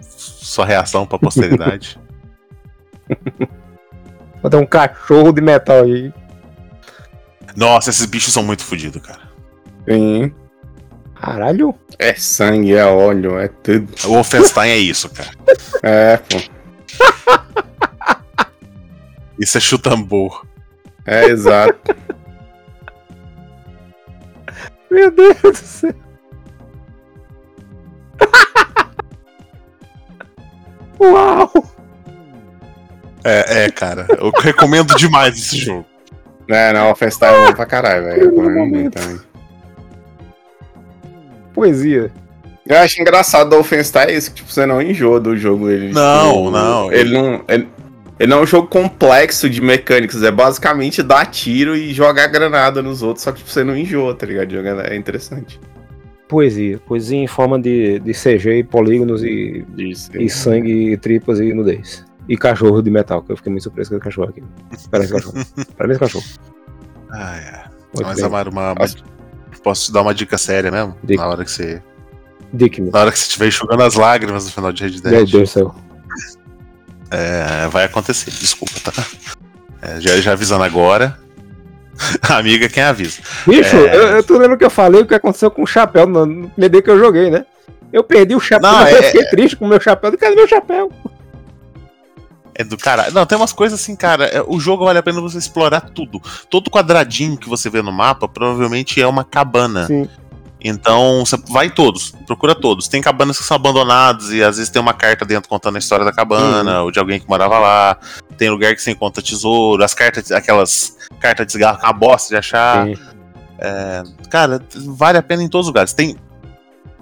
sua reação pra posteridade. Vou ter um cachorro de metal aí. Nossa, esses bichos são muito fodidos, cara. Sim. Caralho. É sangue, é óleo, é tudo. O Wolfenstein é isso, cara. É, pô. Isso é chutambor. É, exato. Meu Deus do céu. Uau! É, é, cara. Eu recomendo demais esse jogo. É, não, Offenstein é bom pra caralho, velho. Eu recomendo muito também. Poesia. Eu acho engraçado do Offenstein isso, que tipo, você não enjoa do jogo. Ele, Não, tipo, não, Ele não. Ele, ele não é um jogo complexo de mecânicas, é basicamente dar tiro e jogar granada nos outros, só que tipo, você não enjoa, tá ligado? Jogar é interessante. Poesia. Poesia em forma de, de CG, polígonos e, Isso. e sangue, e tripas e nudez. E cachorro de metal, que eu fiquei muito surpreso com esse cachorro aqui. Parece cachorro. Parece cachorro. Ah, é. Muito Mas. Amaro, uma, uma- posso te dar uma dica séria mesmo? Dica. Na hora que você. Dick-me. Na hora que você estiver enxugando as lágrimas no final de Red Meu Dead. Deus do céu. É, vai acontecer, desculpa, tá? É, já, já avisando agora. Amiga, quem avisa? Bicho, É. eu, eu tô lembro que eu falei o que aconteceu com o chapéu no, no que eu joguei, né? Eu perdi o chapéu, Não, eu é- fiquei triste com o meu chapéu. Cadê meu chapéu? É do caralho. Não, tem umas coisas assim, cara. é, O jogo vale a pena você explorar tudo. Todo quadradinho que você vê no mapa provavelmente é uma cabana. Sim. Então, você vai todos, procura todos. Tem cabanas que são abandonadas e às vezes tem uma carta dentro contando a história da cabana, ou de alguém que morava lá. Tem lugar que você encontra tesouro, as cartas, aquelas cartas de cigarro que é uma bosta de achar. É, cara, vale a pena em todos os lugares. Tem,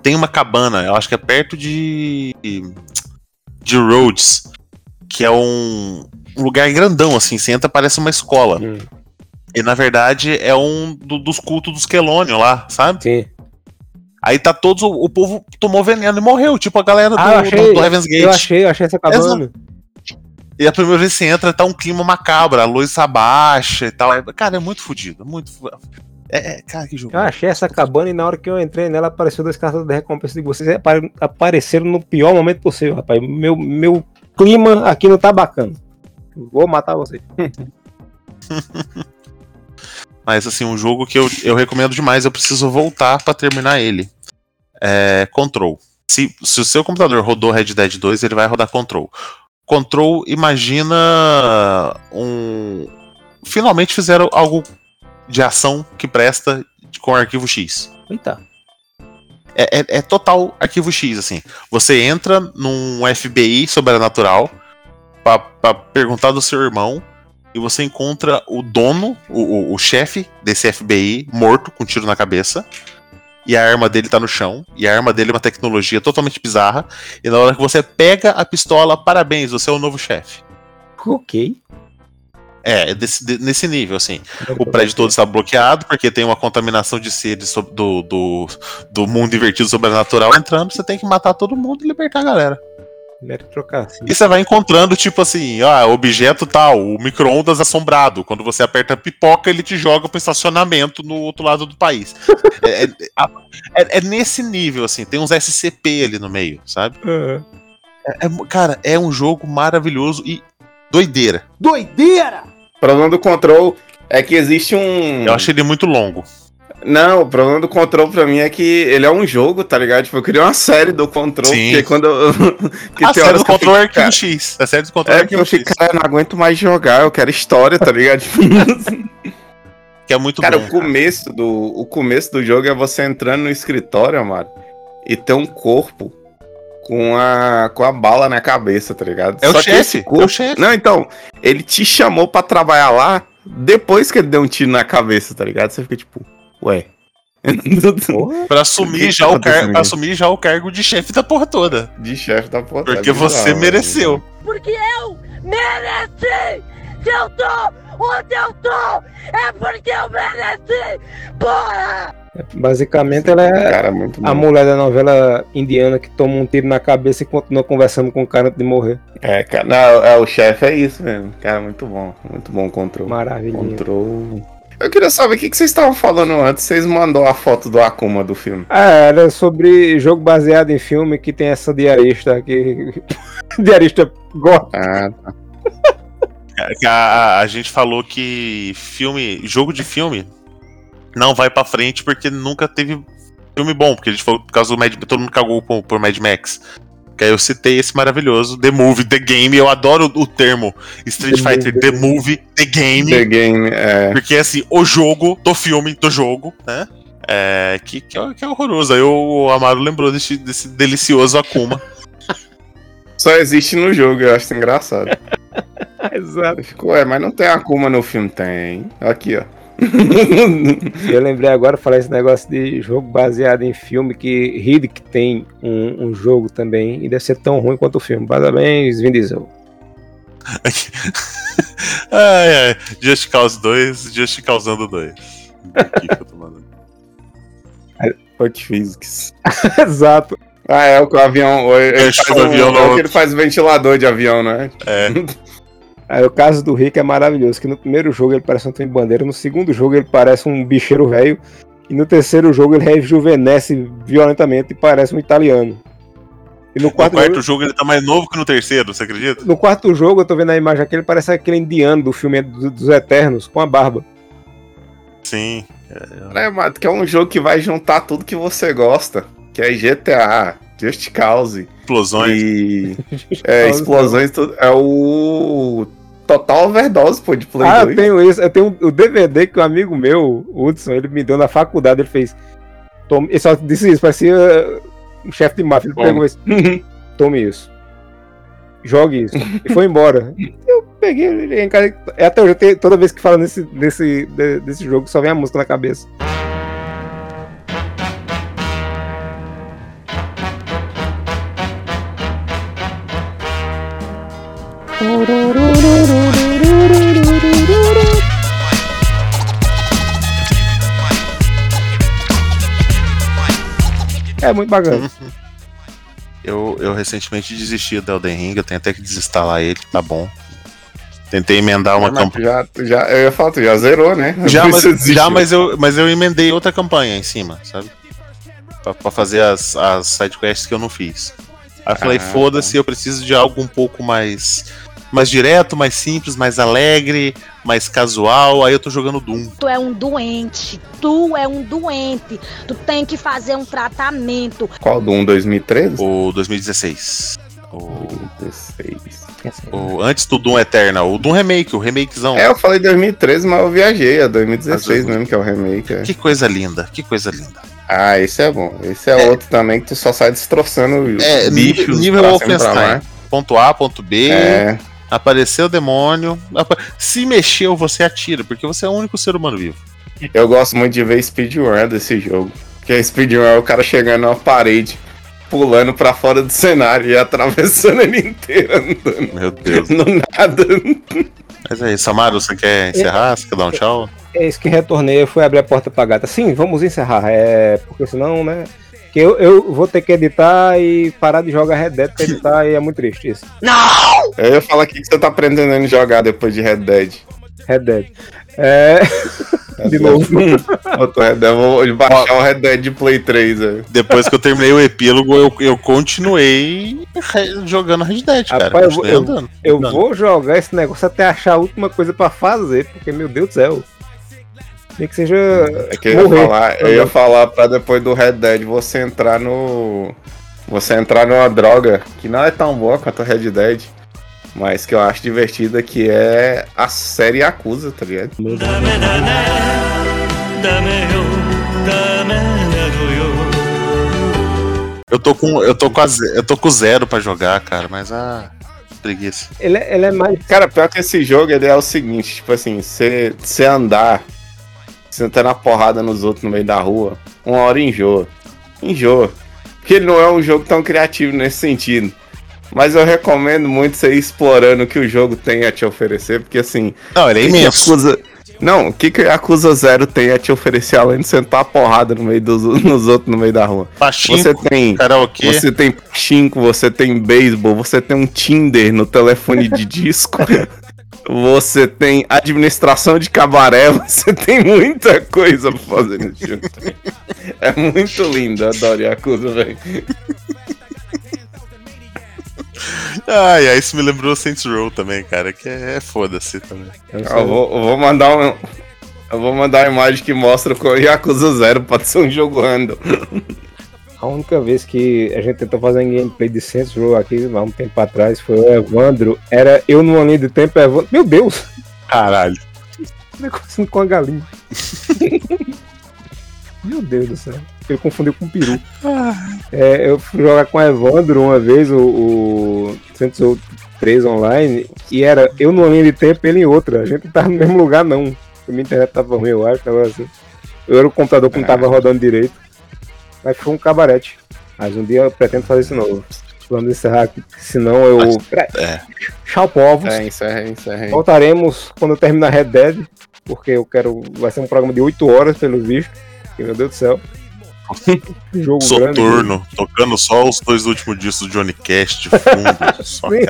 tem uma cabana, eu acho que é perto de. de Rhodes, que é um, um lugar grandão, assim. Você entra, parece uma escola. Hum. E na verdade é um do- dos cultos dos Quelônio lá, sabe? Sim. Aí tá todos. O, o povo tomou veneno e morreu, tipo a galera do, Ah, eu achei, do, do Heaven's Gate. eu achei, eu achei essa cabana. E a primeira vez que você entra, tá um clima macabro, a luz abaixa e tal. Cara, é muito fodido. Muito. É, é, cara, que jogo. Eu achei essa cabana e na hora que eu entrei nela apareceu dois cartas de recompensa de vocês. apare- Apareceram no pior momento possível, rapaz. Meu, meu clima aqui não tá bacana. Vou matar vocês. Mas assim, um jogo que eu, eu recomendo demais, eu preciso voltar pra terminar ele. É Control. Se, se o seu computador rodou Red Dead 2, ele vai rodar Control. Control, imagina um. Finalmente fizeram algo de ação que presta com arquivo X. Eita. É, é- é total arquivo X, assim. Você entra num FBI sobrenatural pra, pra perguntar do seu irmão e você encontra o dono, o, o, o chefe desse FBI, morto, com um tiro na cabeça. E a arma dele tá no chão. E a arma dele é uma tecnologia totalmente bizarra. E na hora que você pega a pistola, parabéns, você é o novo chefe. Ok. É, é desse- de- nesse nível, assim. O prédio todo está bloqueado, porque tem uma contaminação de seres do, do, do mundo invertido sobrenatural entrando. Você tem que matar todo mundo e libertar a galera. Meritocracia. E você vai encontrando, tipo assim, ah, objeto tal, o micro-ondas assombrado. Quando você aperta a pipoca, ele te joga pro estacionamento no outro lado do país. é, é- é- é nesse nível, assim, tem uns SCP ali no meio, sabe? É- é- cara, é um jogo maravilhoso e doideira. Doideira! O problema do control é que existe um. Eu achei ele muito longo. Não, o problema do control pra mim é que ele é um jogo, tá ligado? Tipo, eu queria uma série do control, Sim. porque quando eu. que a série do control é fico, Arquivo cara, X. A série do control é, É que eu Arquivo fico, X. cara, eu não aguento mais jogar, eu quero história, tá ligado? Que é muito cara, bom. o começo do o começo do jogo é você entrando no escritório, mano, e ter um corpo com a com a bala na cabeça, tá ligado? É o que chefe, esse é o corpo- chefe. Não, então, ele te chamou pra trabalhar lá depois que ele deu um tiro na cabeça, tá ligado? Você fica tipo, ué. Pra assumir, já o car... pra assumir já o cargo de chefe da porra toda. De chefe da porra Porque toda, é você mereceu. Porque eu mereci! Se eu tô onde eu tô, é porque eu mereci! Porra! Basicamente, ela é Cara, muito a mulher da novela indiana que toma um tiro na cabeça e continua conversando com o cara antes de morrer. É, cara, não, é, o chefe é isso mesmo. Cara, muito bom. Muito bom o control. Maravilha. Control. Eu queria saber o que, que vocês estavam falando antes. Vocês mandou a foto do Akuma do filme. Ah, era sobre jogo baseado em filme que tem essa diarista que. diarista gosta. Ah, tá. A, a- a gente falou que filme, jogo de filme não vai pra frente porque nunca teve filme bom, porque a gente falou por causa do Mad todo mundo cagou por, por Mad Max. Que aí eu citei esse maravilhoso The Movie, The Game. Eu adoro o termo Street The Fighter. The Movie, The Game. The Game, é. Porque assim, o jogo do filme, do jogo, né? É, que, que, é, que é horroroso. Aí o Amaro lembrou desse, desse delicioso Akuma. Só existe no jogo, eu acho engraçado. Exato. Eu fico, ué, mas não tem Akuma no filme? Tem. Aqui, ó. Eu lembrei agora falar esse negócio de jogo baseado em filme que Riddick tem um, um jogo também e deve ser tão ruim quanto o filme. Parabéns, Vin Diesel. ai, ai. Just Cause 2, Just Causando 2. Aqui que eu tô mandando. Hot Physics. Exato. Ah, é o que o avião. Ele faz o um- avião é o que outro. ele faz ventilador de avião, né? É. Aí o caso do Rick é maravilhoso, que no primeiro jogo ele parece um trem bandeira, no segundo jogo ele parece um bicheiro velho, e no terceiro jogo ele rejuvenesce violentamente e parece um italiano. E no No quarto, quarto jogo, jogo ele tá mais novo que no terceiro, você acredita? no quarto jogo eu tô vendo a imagem aqui, ele parece aquele indiano do filme do- dos Eternos, com a barba. Sim. É, mas que é um jogo que vai juntar tudo que você gosta. Que é GTA, Just Cause. Explosões. E. é, explosões, tudo. É o. Total Overdose, pô, de Play ah, eu 2. tenho isso, eu tenho o DVD que um amigo meu, o Hudson, ele me deu na faculdade, ele fez. Tome, ele só disse isso, parecia um chefe de máfia. Ele Toma. pegou isso. Tome isso. Jogue isso. E foi embora. Eu peguei ele em casa. é Até hoje, eu tenho- toda vez que fala nesse, desse, de- desse jogo, só vem a música na cabeça. É muito bacana. Eu, eu recentemente desisti do Elden Ring, eu tenho até que desinstalar ele, tá bom. Tentei emendar uma Mas campanha. já, já, eu ia falar, tu já zerou, né? Já, Por mas, já mas, eu, mas eu emendei outra campanha em cima, sabe? Pra, pra fazer as, as sidequests que eu não fiz. Aí eu falei, Ah, foda-se, eu preciso de algo um pouco mais, mais direto, mais simples, mais alegre, mais casual. Aí eu tô jogando Doom. Tu é um doente, tu é um doente. Tu tem que fazer um tratamento. Qual do 1 2013? O 2016. O, 2016. o- antes do Doom Eternal, o Doom Remake, o remakezão. É, eu falei 2013, mas eu viajei. É 2016 Mas- mesmo que é o remake. é. Que coisa linda, que coisa linda. Ah, esse é bom. Esse é, outro também que tu só sai destroçando É, nível, bichos nível Wolfenstein. Ponto A, ponto B. É. Apareceu o demônio. apa- Se mexeu, você atira, porque você é o único ser humano vivo. Eu gosto muito de ver speedrun desse jogo. Que a speedrun é o cara chegando numa parede, pulando pra fora do cenário e atravessando ele inteiro andando. Meu Deus. No nada. Mas é isso, Amaro, você quer encerrar? Você quer dar um tchau? É isso que retornei, eu fui abrir a porta pra gata. Sim, vamos encerrar. É, porque senão, né? Que eu, eu vou ter que editar e parar de jogar Red Dead pra editar e é muito triste isso. Eu ia falar o que você tá pretendendo jogar depois de Red Dead. Red Dead. É. De novo. Vou baixar o Red Dead de Play 3. velho. Depois que eu terminei o epílogo, eu, eu continuei jogando Red Dead, cara. Rapaz, eu, eu, eu vou jogar esse negócio até achar a última coisa pra fazer, porque, meu Deus do céu. Nem que seja. É que eu ia falar, eu ia falar pra depois do Red Dead você entrar no. Você entrar numa droga que não é tão boa quanto o Red Dead, mas que eu acho divertida, que é a série Acusa, tá ligado? Eu tô com, eu tô com, a eu tô com zero pra jogar, cara, mas ah, preguiça. Ele, é- ele é mais. Cara, pior que esse jogo ele é o seguinte, tipo assim, você andar, tá na porrada nos outros no meio da rua, uma hora enjoa. Enjoa. Porque ele não é um jogo tão criativo nesse sentido. Mas eu recomendo muito você ir explorando o que o jogo tem a te oferecer, porque assim. Não, ele é imenso. Yakuza- Não, o que que Yakuza Zero tem a te oferecer além de sentar a porrada no meio dos nos outros no meio da rua? Pachinko, você tem karaokê. Você tem pachinko, você tem beisebol, você tem um Tinder no telefone de disco. Você tem administração de cabaré, você tem muita coisa pra fazer nesse jogo. É muito lindo, eu adoro Yakuza, velho. Ai, ai, isso me lembrou Saints Row também, cara, que é, é foda-se também. Eu vou, eu vou mandar um. Eu vou mandar uma imagem que mostra o Yakuza Zero pode ser um jogo random. A única vez que a gente tentou fazer um gameplay de Saints Row aqui, há um tempo atrás, foi o Evandro. Era eu numa linha de tempo, Evandro. Meu Deus! Caralho. Negócio com a galinha. Meu Deus do céu. Ele confundiu com o peru. É, eu fui jogar com o Evandro uma vez, o, o Saints Row 3 online, e era eu numa linha de tempo ele em outra. A gente não tava no mesmo lugar, não. A minha internet tava ruim, eu acho, tava assim. Eu era o computador que não tava rodando direito. Mas foi um cabarete. Mas um dia eu pretendo fazer isso novo. Vamos encerrar aqui, senão eu. É. Tchau, povos. É, encerra encerra. Voltaremos quando eu terminar Red Dead, porque eu quero. Vai ser um programa de 8 horas, pelo visto. Meu Deus do céu. Jogo grande. Soturno, tocando só os dois últimos discos do Johnny Cash de fundo. só que,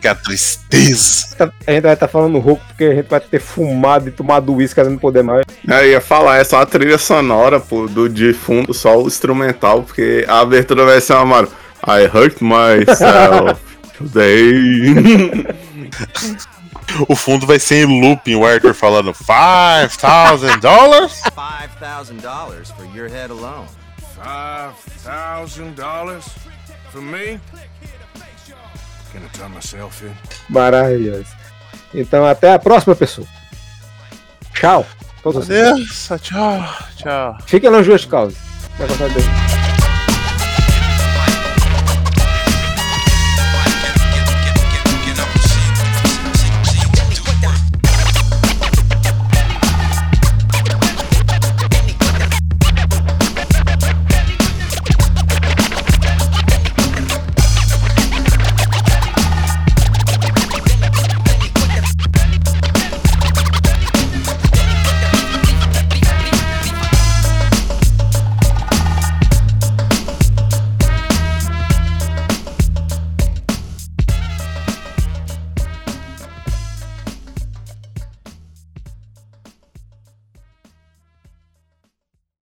que a tristeza. A gente vai estar falando rouco porque a gente vai ter fumado e tomado uísque não poder mais. Eu ia falar, é só a trilha sonora, pô, do de fundo, só o instrumental, porque a abertura vai ser uma mano. I hurt myself today. O fundo vai ser em looping, o Arthur falando Five thousand dollars? Five thousand dollars for your head alone. Five thousand dollars for me? Gonna turn myself in. Maravilhoso. Então até a próxima pessoa. Tchau. Todos. Adeus, tchau, tchau. Fiquem longe das causas. Vai gostar dele.